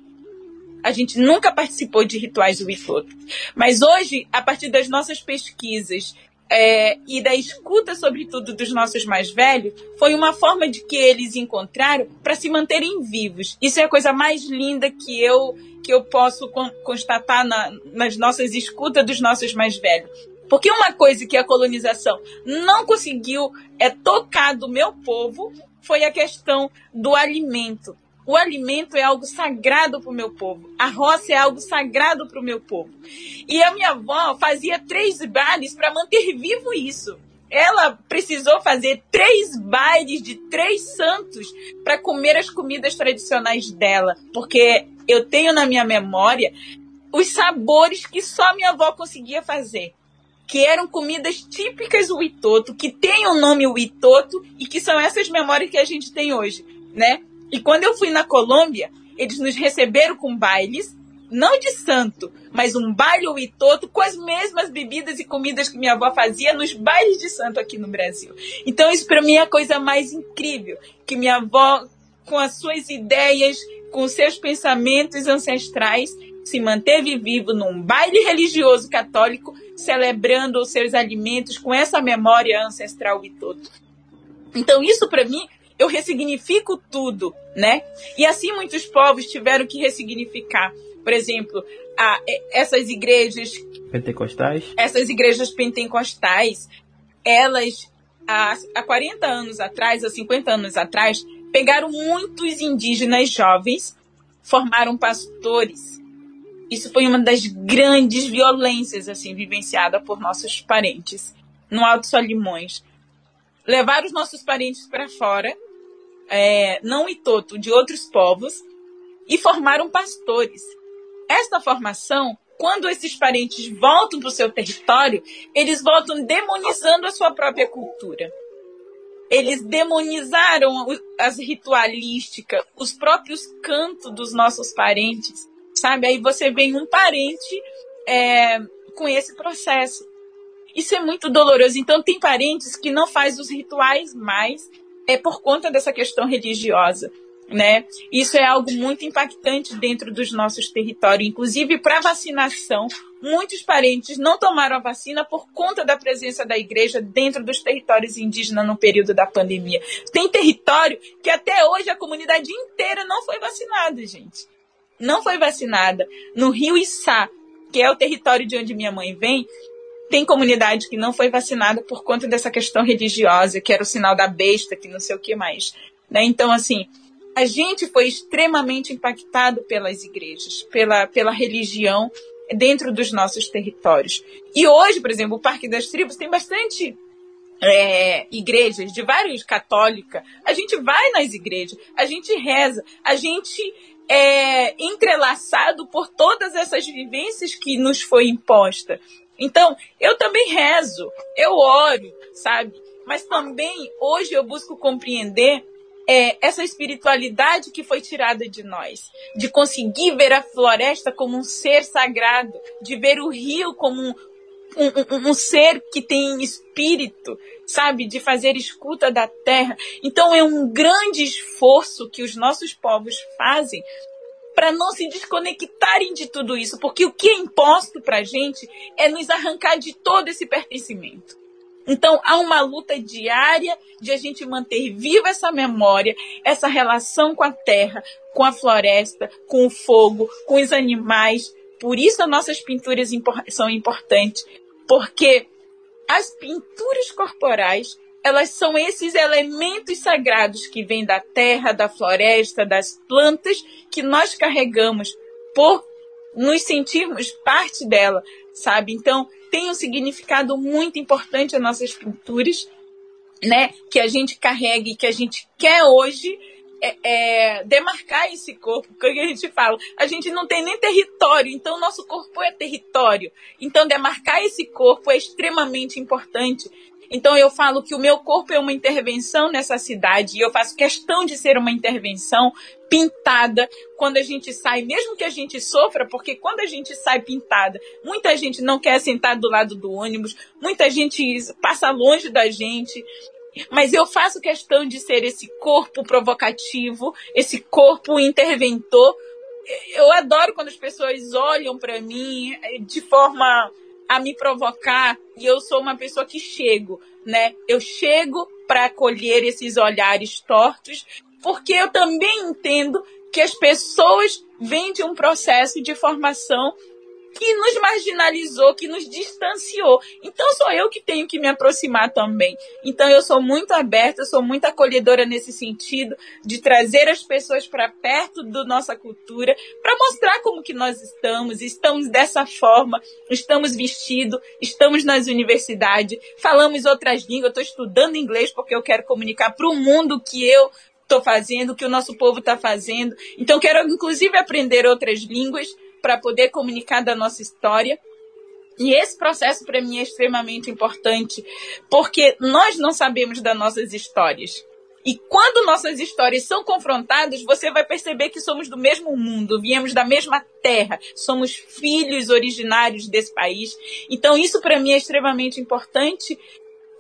A gente nunca participou de rituais Witoto. Mas hoje, a partir das nossas pesquisas é, e da escuta, sobretudo, dos nossos mais velhos, foi uma forma de que eles encontraram para se manterem vivos. Isso é a coisa mais linda que eu que eu posso constatar na, nas nossas escutas dos nossos mais velhos. Porque uma coisa que a colonização não conseguiu é tocar do meu povo foi a questão do alimento. O alimento é algo sagrado para o meu povo. A roça é algo sagrado para o meu povo. E a minha avó fazia três bailes para manter vivo isso. Ela precisou fazer três bailes de três santos para comer as comidas tradicionais dela, porque eu tenho na minha memória os sabores que só minha avó conseguia fazer que eram comidas típicas Witoto, que tem o nome Witoto e que são essas memórias que a gente tem hoje, né? E quando eu fui na Colômbia, eles nos receberam com bailes, não de santo, mas um baile Witoto com as mesmas bebidas e comidas que minha avó fazia nos bailes de santo aqui no Brasil. Então isso para mim é a coisa mais incrível, que minha avó com as suas ideias, com seus pensamentos ancestrais, se manteve vivo num baile religioso católico, celebrando os seus alimentos com essa memória ancestral e tudo. Então, isso para mim, eu ressignifico tudo, né? E assim muitos povos tiveram que ressignificar. Por exemplo, a, essas igrejas. Pentecostais? Essas igrejas pentecostais, elas, há, há 40 anos atrás, há 50 anos atrás, pegaram muitos indígenas jovens, formaram pastores isso foi uma das grandes violências assim vivenciada por nossos parentes no Alto Solimões. levar os nossos parentes para fora, é, não Itoto, de outros povos, e formaram pastores. Esta formação, quando esses parentes voltam para o seu território, eles voltam demonizando a sua própria cultura. Eles demonizaram as ritualísticas, os próprios cantos dos nossos parentes, sabe? Aí você vem um parente é, com esse processo. Isso é muito doloroso. Então, tem parentes que não faz os rituais mais é por conta dessa questão religiosa. Né? Isso é algo muito impactante dentro dos nossos territórios, inclusive para vacinação. Muitos parentes não tomaram a vacina por conta da presença da igreja dentro dos territórios indígenas no período da pandemia. Tem território que até hoje a comunidade inteira não foi vacinada, gente. Não foi vacinada. No Rio Içá, que é o território de onde minha mãe vem, tem comunidade que não foi vacinada por conta dessa questão religiosa, que era o sinal da besta, que não sei o que mais. Né? Então, assim, a gente foi extremamente impactado pelas igrejas, pela, pela religião dentro dos nossos territórios. E hoje, por exemplo, o Parque das Tribos tem bastante é, igrejas de vários católicas. A gente vai nas igrejas, a gente reza, a gente é entrelaçado por todas essas vivências que nos foi imposta. Então, eu também rezo, eu oro, sabe? Mas também hoje eu busco compreender é, essa espiritualidade que foi tirada de nós, de conseguir ver a floresta como um ser sagrado, de ver o rio como um, um, um, um ser que tem espírito, sabe, de fazer escuta da terra. Então é um grande esforço que os nossos povos fazem para não se desconectarem de tudo isso, porque o que é imposto para a gente é nos arrancar de todo esse pertencimento. Então, há uma luta diária de a gente manter viva essa memória, essa relação com a terra, com a floresta, com o fogo, com os animais. Por isso, as nossas pinturas são importantes, porque as pinturas corporais elas são esses elementos sagrados que vêm da terra, da floresta, das plantas, que nós carregamos por nos sentirmos parte dela, sabe? Então, tem um significado muito importante as nossas pinturas, né? Que a gente carrega e que a gente quer hoje é, é, demarcar esse corpo, porque a gente fala, a gente não tem nem território, então nosso corpo é território. Então, demarcar esse corpo é extremamente importante. Então eu falo que o meu corpo é uma intervenção nessa cidade e eu faço questão de ser uma intervenção pintada quando a gente sai, mesmo que a gente sofra, porque quando a gente sai pintada, muita gente não quer sentar do lado do ônibus, muita gente passa longe da gente. Mas eu faço questão de ser esse corpo provocativo, esse corpo interventor. Eu adoro quando as pessoas olham para mim de forma a me provocar e eu sou uma pessoa que chego, né? Eu chego para acolher esses olhares tortos, porque eu também entendo que as pessoas vêm de um processo de formação que nos marginalizou, que nos distanciou. Então sou eu que tenho que me aproximar também. Então eu sou muito aberta, sou muito acolhedora nesse sentido de trazer as pessoas para perto da nossa cultura, para mostrar como que nós estamos, estamos dessa forma, estamos vestidos, estamos nas universidades, falamos outras línguas, estou estudando inglês porque eu quero comunicar para o mundo que eu estou fazendo, que o nosso povo está fazendo. Então quero inclusive aprender outras línguas para poder comunicar da nossa história. E esse processo para mim é extremamente importante, porque nós não sabemos das nossas histórias. E quando nossas histórias são confrontadas, você vai perceber que somos do mesmo mundo, viemos da mesma terra, somos filhos originários desse país. Então, isso para mim é extremamente importante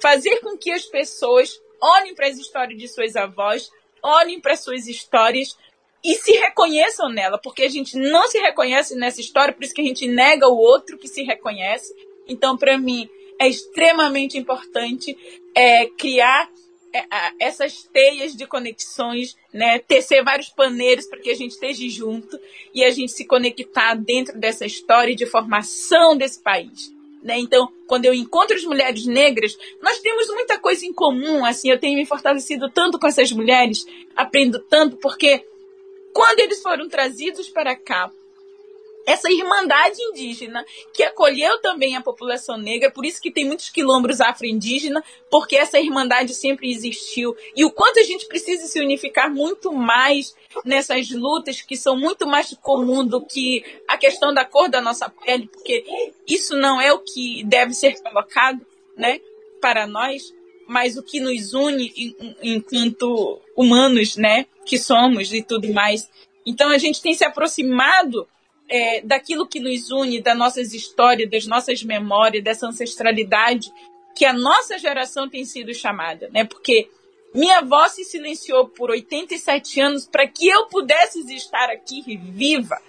fazer com que as pessoas olhem para as histórias de suas avós, olhem para suas histórias, e se reconheçam nela, porque a gente não se reconhece nessa história, por isso que a gente nega o outro que se reconhece. Então, para mim, é extremamente importante é, criar é, essas teias de conexões, né, tecer vários paneiros para que a gente esteja junto e a gente se conectar dentro dessa história de formação desse país. Né? Então, quando eu encontro as mulheres negras, nós temos muita coisa em comum. Assim, eu tenho me fortalecido tanto com essas mulheres, aprendo tanto, porque quando eles foram trazidos para cá, essa irmandade indígena que acolheu também a população negra, por isso que tem muitos quilombos afro-indígenas, porque essa irmandade sempre existiu. E o quanto a gente precisa se unificar muito mais nessas lutas que são muito mais comum do que a questão da cor da nossa pele, porque isso não é o que deve ser colocado, né, para nós, mas o que nos une enquanto humanos, né, que somos e tudo mais. Então a gente tem se aproximado é, daquilo que nos une, das nossas histórias, das nossas memórias, dessa ancestralidade que a nossa geração tem sido chamada, né? Porque minha avó se silenciou por 87 anos para que eu pudesse estar aqui viva.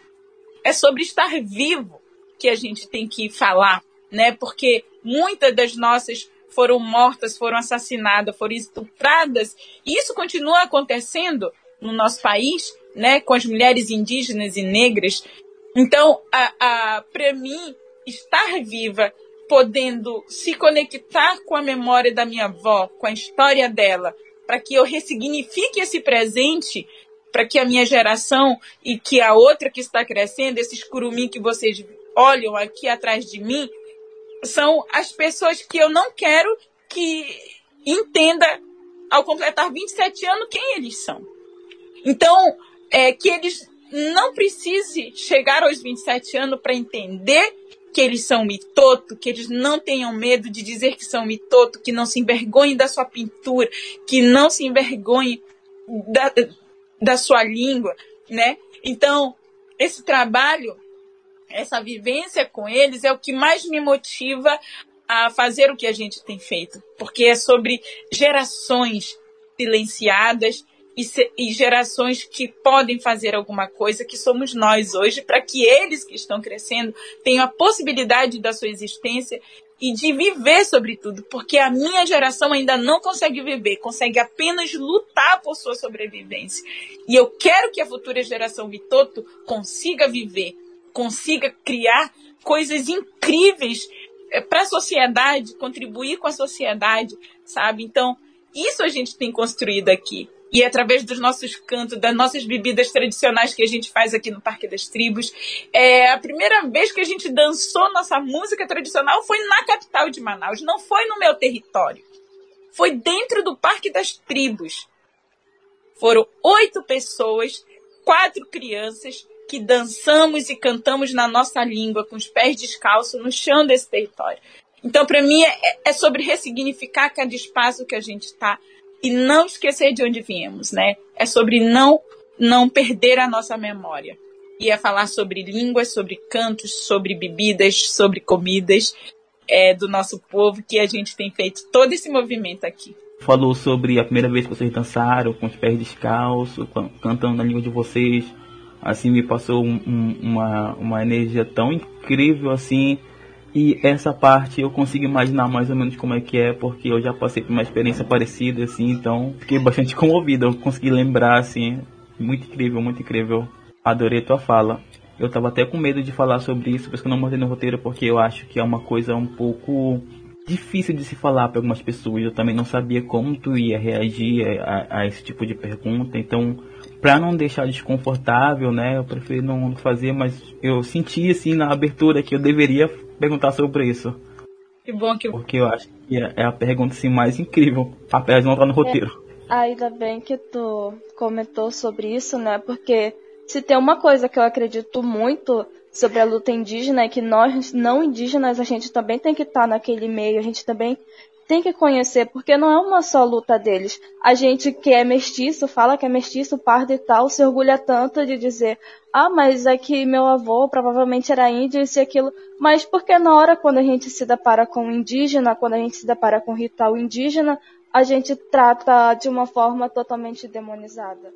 É sobre estar vivo que a gente tem que falar, né? Porque muitas das nossas foram mortas, foram assassinadas, foram estupradas. E isso continua acontecendo no nosso país, né? Com as mulheres indígenas e negras então, a, a, para mim, estar viva, podendo se conectar com a memória da minha avó, com a história dela, para que eu ressignifique esse presente, para que a minha geração e que a outra que está crescendo, esses curumim que vocês olham aqui atrás de mim, são as pessoas que eu não quero que entenda ao completar 27 anos quem eles são. Então, é, que eles não precise chegar aos 27 anos para entender que eles são mitoto, que eles não tenham medo de dizer que são mitoto, que não se envergonhem da sua pintura, que não se envergonhem da, da sua língua, né? Então, esse trabalho, essa vivência com eles é o que mais me motiva a fazer o que a gente tem feito, porque é sobre gerações silenciadas e, se, e gerações que podem fazer alguma coisa, que somos nós hoje, para que eles que estão crescendo tenham a possibilidade da sua existência e de viver sobretudo, porque a minha geração ainda não consegue viver, consegue apenas lutar por sua sobrevivência. E eu quero que a futura geração Vitoto consiga viver, consiga criar coisas incríveis eh, para a sociedade, contribuir com a sociedade, sabe? Então, isso a gente tem construído aqui. E é através dos nossos cantos, das nossas bebidas tradicionais que a gente faz aqui no Parque das Tribos. É, a primeira vez que a gente dançou nossa música tradicional foi na capital de Manaus, não foi no meu território. Foi dentro do Parque das Tribos. Foram oito pessoas, quatro crianças, que dançamos e cantamos na nossa língua, com os pés descalços, no chão desse território. Então, para mim, é, é sobre ressignificar cada espaço que a gente está e não esquecer de onde viemos, né? É sobre não não perder a nossa memória. E é falar sobre línguas, sobre cantos, sobre bebidas, sobre comidas é, do nosso povo que a gente tem feito todo esse movimento aqui. Falou sobre a primeira vez que vocês dançaram com os pés descalços, cantando na língua de vocês. Assim me passou um, um, uma, uma energia tão incrível assim e essa parte eu consigo imaginar mais ou menos como é que é, porque eu já passei por uma experiência parecida, assim, então fiquei bastante [laughs] comovido. Eu consegui lembrar, assim, muito incrível, muito incrível. Adorei tua fala. Eu tava até com medo de falar sobre isso, por isso que eu não mandei no roteiro, porque eu acho que é uma coisa um pouco difícil de se falar para algumas pessoas. Eu também não sabia como tu ia reagir a, a esse tipo de pergunta, então para não deixar desconfortável, né, eu prefiro não fazer, mas eu senti assim na abertura que eu deveria perguntar sobre isso. Que bom que Porque eu acho que é, é a pergunta assim, mais incrível, apesar de não estar no roteiro. É, ainda bem que tu comentou sobre isso, né? Porque se tem uma coisa que eu acredito muito sobre a luta indígena é que nós não indígenas a gente também tem que estar naquele meio, a gente também tem que conhecer, porque não é uma só luta deles. A gente que é mestiço, fala que é mestiço, pardo e tal, se orgulha tanto de dizer, ah, mas é que meu avô provavelmente era índio, isso e aquilo. Mas porque na hora quando a gente se depara com indígena, quando a gente se depara com ritual indígena, a gente trata de uma forma totalmente demonizada.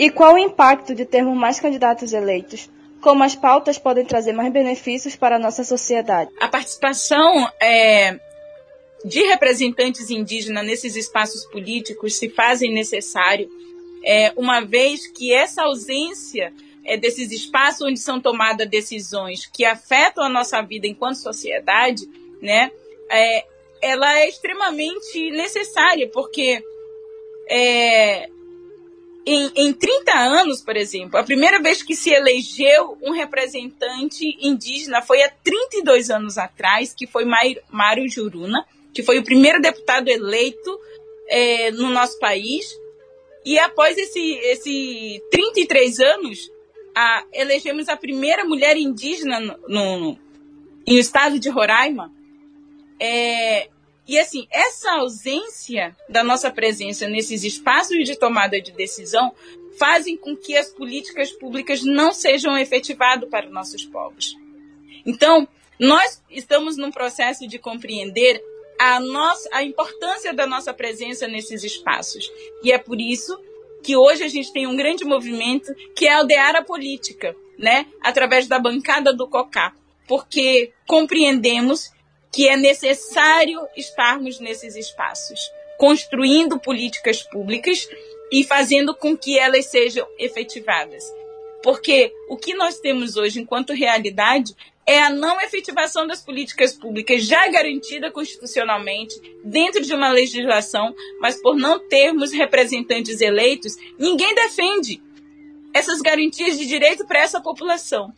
E qual o impacto de termos mais candidatos eleitos? Como as pautas podem trazer mais benefícios para a nossa sociedade? A participação é, de representantes indígenas nesses espaços políticos se fazem necessário, é, uma vez que essa ausência é, desses espaços onde são tomadas decisões que afetam a nossa vida enquanto sociedade, né, é, ela é extremamente necessária, porque é, em, em 30 anos, por exemplo, a primeira vez que se elegeu um representante indígena foi há 32 anos atrás, que foi Mário Juruna, que foi o primeiro deputado eleito é, no nosso país. E após esse, esse 33 anos, a, elegemos a primeira mulher indígena no, no, no, estado de Roraima. É, e assim, essa ausência da nossa presença nesses espaços de tomada de decisão fazem com que as políticas públicas não sejam efetivadas para os nossos povos. Então, nós estamos num processo de compreender a, nossa, a importância da nossa presença nesses espaços. E é por isso que hoje a gente tem um grande movimento que é aldear a política, né? através da bancada do COCA, porque compreendemos que é necessário estarmos nesses espaços, construindo políticas públicas e fazendo com que elas sejam efetivadas. Porque o que nós temos hoje enquanto realidade é a não efetivação das políticas públicas já garantida constitucionalmente dentro de uma legislação, mas por não termos representantes eleitos, ninguém defende essas garantias de direito para essa população.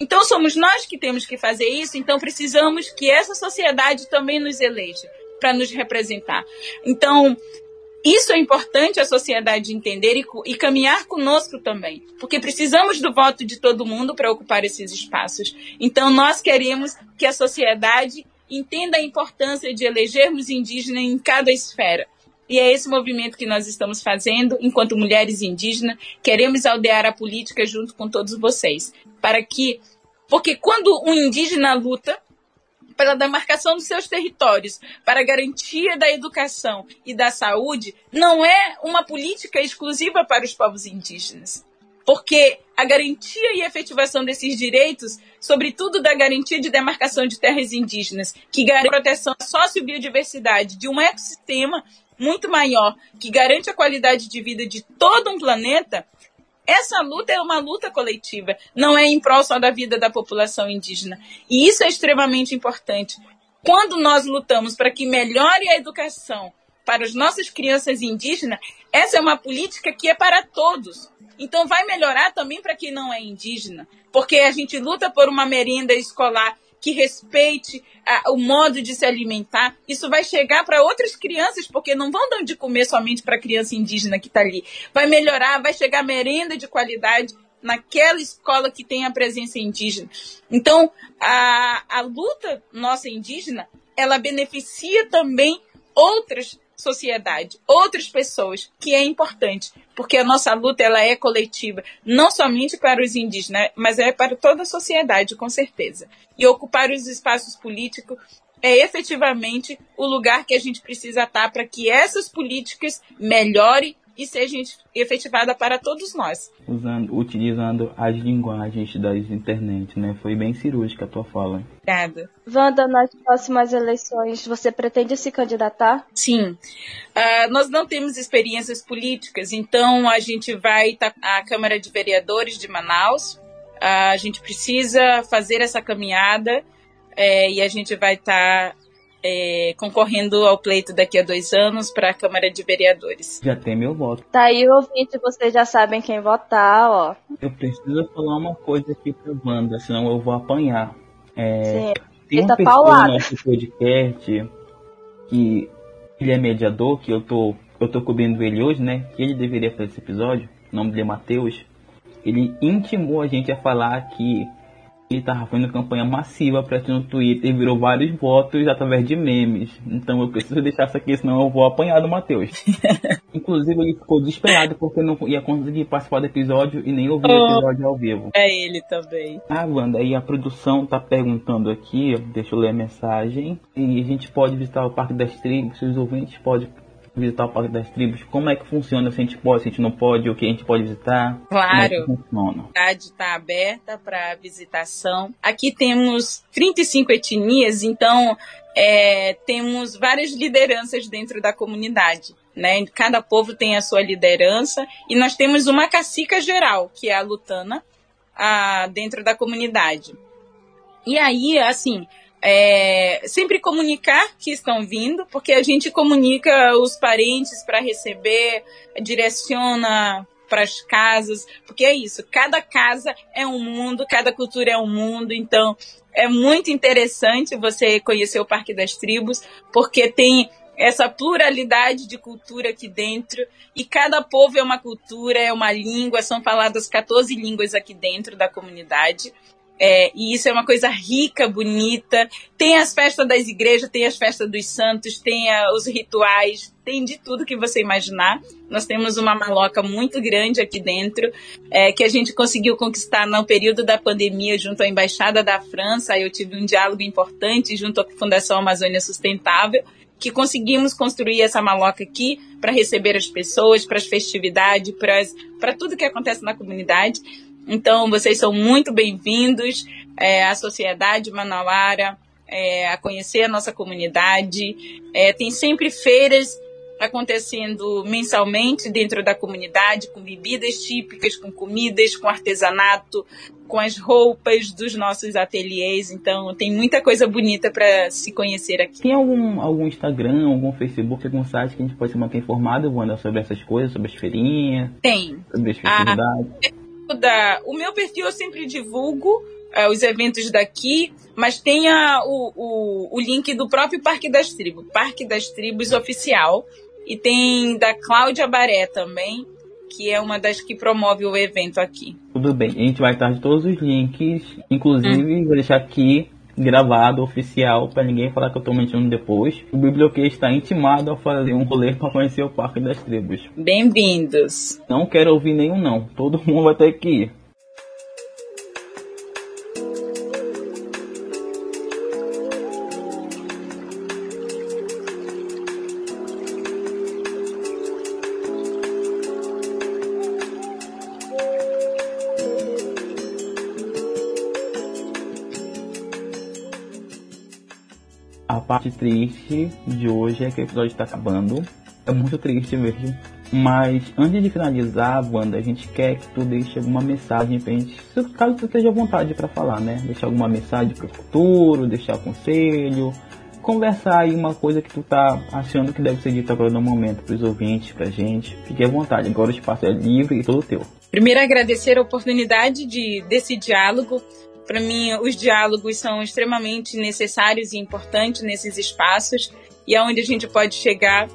Então somos nós que temos que fazer isso, então precisamos que essa sociedade também nos eleja para nos representar. Então, isso é importante a sociedade entender e, e, caminhar conosco também, porque precisamos do voto de todo mundo para ocupar esses espaços. Então, nós queremos que a sociedade entenda a importância de elegermos indígenas em cada esfera. E é esse movimento que nós estamos fazendo enquanto mulheres indígenas. Queremos aldear a política junto com todos vocês, para que, porque quando um indígena luta pela demarcação dos seus territórios, para a garantia da educação e da saúde, não é uma política exclusiva para os povos indígenas. Porque a garantia e efetivação desses direitos, sobretudo da garantia de demarcação de terras indígenas, que garante a proteção da sociobiodiversidade de um ecossistema muito maior, que garante a qualidade de vida de todo um planeta, essa luta é uma luta coletiva, não é em prol só da vida da população indígena. E isso é extremamente importante. Quando nós lutamos para que melhore a educação para as nossas crianças indígenas, essa é uma política que é para todos. Então vai melhorar também para quem não é indígena, porque a gente luta por uma merenda escolar que respeite a, o modo de se alimentar. Isso vai chegar para outras crianças, porque não vão dar de comer somente para a criança indígena que está ali. Vai melhorar, vai chegar merenda de qualidade naquela escola que tem a presença indígena. Então, a, a luta nossa indígena, ela beneficia também outras sociedade, outras pessoas, que é importante, porque a nossa luta ela é coletiva, não somente para os indígenas, mas é para toda a sociedade, com certeza. E ocupar os espaços políticos é efetivamente o lugar que a gente precisa estar para que essas políticas melhorem e seja efetivada para todos nós. Usando, utilizando as linguagens das internet, né? Foi bem cirúrgica a tua fala. Obrigada. Wanda, nas próximas eleições, você pretende se candidatar? Sim. Uh, nós não temos experiências políticas, então a gente vai estar tá, à Câmara de Vereadores de Manaus. Uh, a gente precisa fazer essa caminhada é, e a gente vai estar tá é, concorrendo ao pleito daqui a dois anos para a Câmara de Vereadores. Já tem meu voto. Tá aí, ouvinte, vocês já sabem quem votar, ó. Eu preciso falar uma coisa aqui pra Wanda, senão eu vou apanhar. É, Sim. Tem uma pessoa paulada. no nosso podcast que ele é mediador, que eu tô, eu tô cobrindo ele hoje, né? Que ele deveria fazer esse episódio. O nome dele é Matheus. Ele intimou a gente a falar que ele tava fazendo campanha massiva para no Twitter e virou vários votos através de memes. Então eu preciso deixar isso aqui, senão eu vou apanhar do Matheus. [laughs] Inclusive ele ficou desesperado porque não ia conseguir participar do episódio e nem ouvir oh, o episódio ao vivo. É ele também. Ah, Wanda, aí a produção tá perguntando aqui, deixa eu ler a mensagem. E a gente pode visitar o Parque das Tribos, os ouvintes podem visitar o Parque das Tribos? Como é que funciona? Se a gente pode, se a gente não pode, o que a gente pode visitar? Claro. Como é? A cidade está aberta para visitação. Aqui temos 35 etnias, então é, temos várias lideranças dentro da comunidade. Né? Cada povo tem a sua liderança e nós temos uma cacica geral, que é a Lutana, a, dentro da comunidade. E aí, assim, é, sempre comunicar que estão vindo, porque a gente comunica os parentes para receber, direciona para as casas, porque é isso, cada casa é um mundo, cada cultura é um mundo, então é muito interessante você conhecer o Parque das Tribos, porque tem essa pluralidade de cultura aqui dentro, e cada povo é uma cultura, é uma língua, são faladas 14 línguas aqui dentro da comunidade. É, e isso é uma coisa rica, bonita. Tem as festas das igrejas, tem as festas dos santos, tem a, os rituais, tem de tudo que você imaginar. Nós temos uma maloca muito grande aqui dentro, é, que a gente conseguiu conquistar no período da pandemia junto à Embaixada da França. Eu tive um diálogo importante junto à Fundação Amazônia Sustentável, que conseguimos construir essa maloca aqui para receber as pessoas, para as festividades, para tudo que acontece na comunidade. Então, vocês são muito bem-vindos é, à Sociedade Manauara, é, a conhecer a nossa comunidade. É, tem sempre feiras acontecendo mensalmente dentro da comunidade, com bebidas típicas, com comidas, com artesanato, com as roupas dos nossos ateliês. Então, tem muita coisa bonita para se conhecer aqui. Tem algum, algum Instagram, algum Facebook, algum site que a gente pode se manter informado, Wanda, sobre essas coisas, sobre as feirinhas? Tem. Sobre as festividades? Ah, da. O meu perfil eu sempre divulgo é, os eventos daqui, mas tem a, o, o, o link do próprio Parque das Tribos, Parque das Tribos Oficial. E tem da Cláudia Baré também, que é uma das que promove o evento aqui. Tudo bem, a gente vai estar de todos os links, inclusive hum. vou deixar aqui gravado, oficial, para ninguém falar que eu tô mentindo depois. O biblioquê está intimado a fazer um rolê para conhecer o Parque das Tribos. Bem-vindos! Não quero ouvir nenhum não, todo mundo vai ter que ir. Triste de hoje é que o episódio está acabando. É muito triste mesmo. Mas antes de finalizar, Wanda, a gente quer que tu deixe alguma mensagem pra gente, caso tu esteja à vontade para falar, né? Deixar alguma mensagem pro futuro, deixar conselho, conversar aí uma coisa que tu tá achando que deve ser dita agora no momento pros ouvintes, pra gente. Fique à vontade, agora o espaço é livre e todo teu. Primeiro agradecer a oportunidade de desse diálogo para mim, os diálogos são extremamente necessários e importantes nesses espaços e é onde a gente pode chegar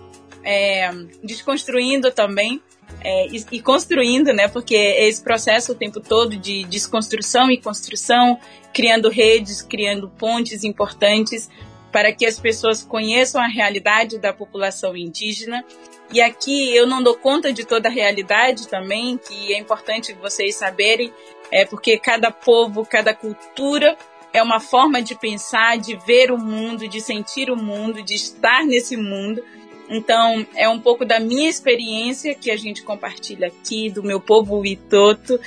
é, desconstruindo também é, e, e, construindo, né? Porque é esse processo o tempo todo de desconstrução e construção, criando redes, criando pontes importantes para que as pessoas conheçam a realidade da população indígena. E aqui eu não dou conta de toda a realidade também, que é importante vocês saberem é porque cada povo, cada cultura é uma forma de pensar, de ver o mundo, de sentir o mundo, de estar nesse mundo. Então, é um pouco da minha experiência que a gente compartilha aqui, do meu povo Witoto,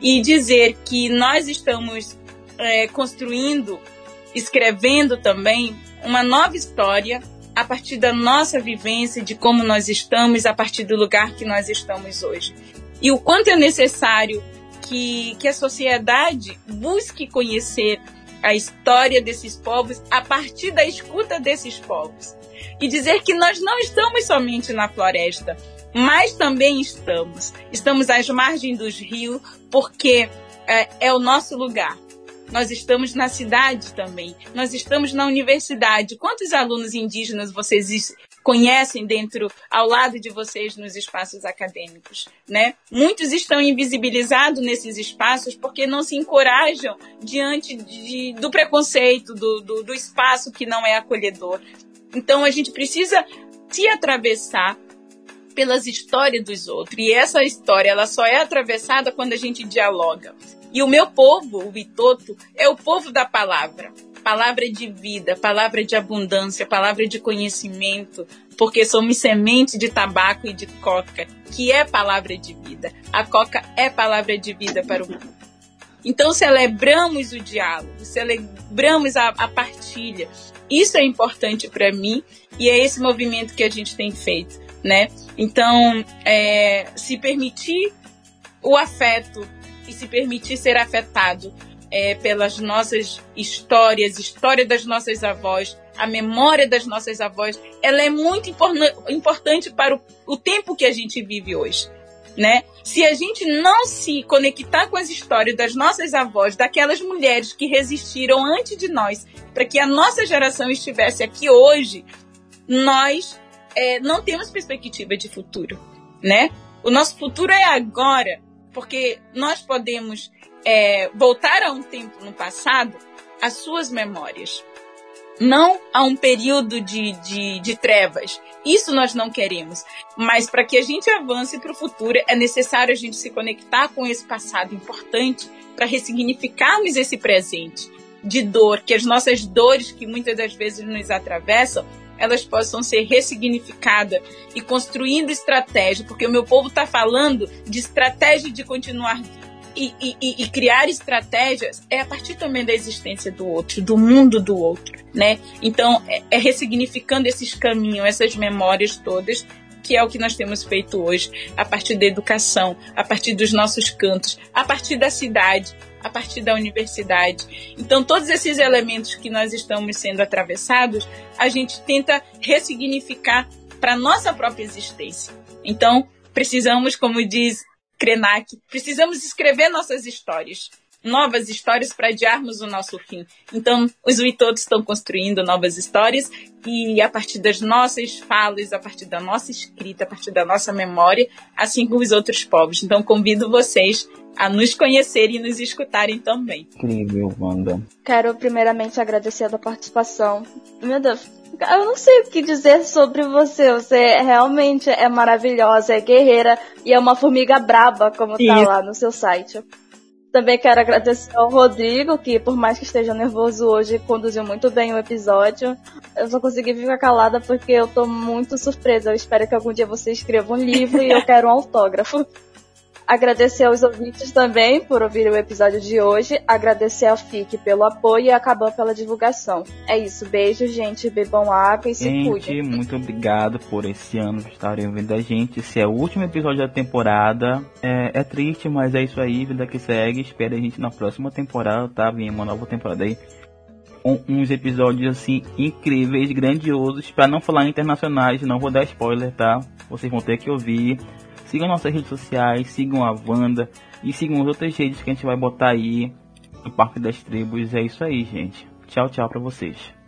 e dizer que nós estamos é, construindo, escrevendo também uma nova história a partir da nossa vivência, de como nós estamos, a partir do lugar que nós estamos hoje. E o quanto é necessário que, que a sociedade busque conhecer a história desses povos a partir da escuta desses povos. E dizer que nós não estamos somente na floresta, mas também estamos. Estamos às margens dos rios, porque é, é o nosso lugar. Nós estamos na cidade também. Nós estamos na universidade. Quantos alunos indígenas vocês conhecem dentro, ao lado de vocês nos espaços acadêmicos, né? Muitos estão invisibilizados nesses espaços porque não se encorajam diante de, do preconceito, do, do, do espaço que não é acolhedor. Então a gente precisa se atravessar pelas histórias dos outros. E essa história, ela só é atravessada quando a gente dialoga. E o meu povo, o Vitoto, é o povo da palavra palavra de vida, palavra de abundância, palavra de conhecimento, porque somos semente de tabaco e de coca, que é palavra de vida. A coca é palavra de vida para o mundo. Então celebramos o diálogo, celebramos a, a partilha. Isso é importante para mim e é esse movimento que a gente tem feito, né? Então, é, se permitir o afeto e se permitir ser afetado é, pelas nossas histórias, história das nossas avós, a memória das nossas avós, ela é muito importante para o, o tempo que a gente vive hoje. Né? Se a gente não se conectar com as histórias das nossas avós, daquelas mulheres que resistiram antes de nós, para que a nossa geração estivesse aqui hoje, nós é, não temos perspectiva de futuro, né? O nosso futuro é agora, porque nós podemos é, voltar a um tempo no passado, as suas memórias, não a um período de, de, de trevas. Isso nós não queremos. Mas para que a gente avance para o futuro, é necessário a gente se conectar com esse passado importante para ressignificarmos esse presente de dor, que as nossas dores que muitas das vezes nos atravessam, elas possam ser ressignificadas e construindo estratégia, porque o meu povo está falando de estratégia de continuar vivo e, e, e, criar estratégias é a partir também da existência do outro, do mundo do outro, né? Então, é, é ressignificando esses caminhos, essas memórias todas, que é o que nós temos feito hoje, a partir da educação, a partir dos nossos cantos, a partir da cidade, a partir da universidade. Então, todos esses elementos que nós estamos sendo atravessados, a gente tenta ressignificar para nossa própria existência. Então, precisamos, como diz Krenak. Precisamos escrever nossas histórias, novas histórias para adiarmos o nosso fim. Então, os Uitotos estão construindo novas histórias e a partir das nossas falas, a partir da nossa escrita, a partir da nossa memória, assim como os outros povos. Então, convido vocês a nos conhecerem e nos escutarem também. Incrível, Wanda. Quero primeiramente agradecer a participação. Meu Deus, eu não sei o que dizer sobre você. Você realmente é maravilhosa, é guerreira e é uma formiga braba, como tá Isso. tá lá no seu site. Também quero agradecer ao Rodrigo, que por mais que esteja nervoso hoje, conduziu muito bem o episódio. Eu só consegui ficar calada porque eu tô muito surpresa. Eu espero que algum dia você escreva um livro e eu [laughs] quero um autógrafo. Agradecer aos ouvintes também por ouvir o episódio de hoje. Agradecer ao FIC pelo apoio e a Caban pela divulgação. É isso. Beijo, gente. Bebam água e se gente, cuidem. muito obrigado por esse ano estarem ouvindo a gente. Esse é o último episódio da temporada. É, é triste, mas é isso aí. Vida que segue. Espere a gente na próxima temporada, tá? Vem uma nova temporada aí. Um, uns episódios assim incríveis, grandiosos, para não falar internacionais, não vou dar spoiler, tá? Vocês vão ter que ouvir. Sigam nossas redes sociais, sigam a Wanda e sigam as outras redes que a gente vai botar aí no Parque das Tribos. É isso aí, gente. Tchau, tchau pra vocês.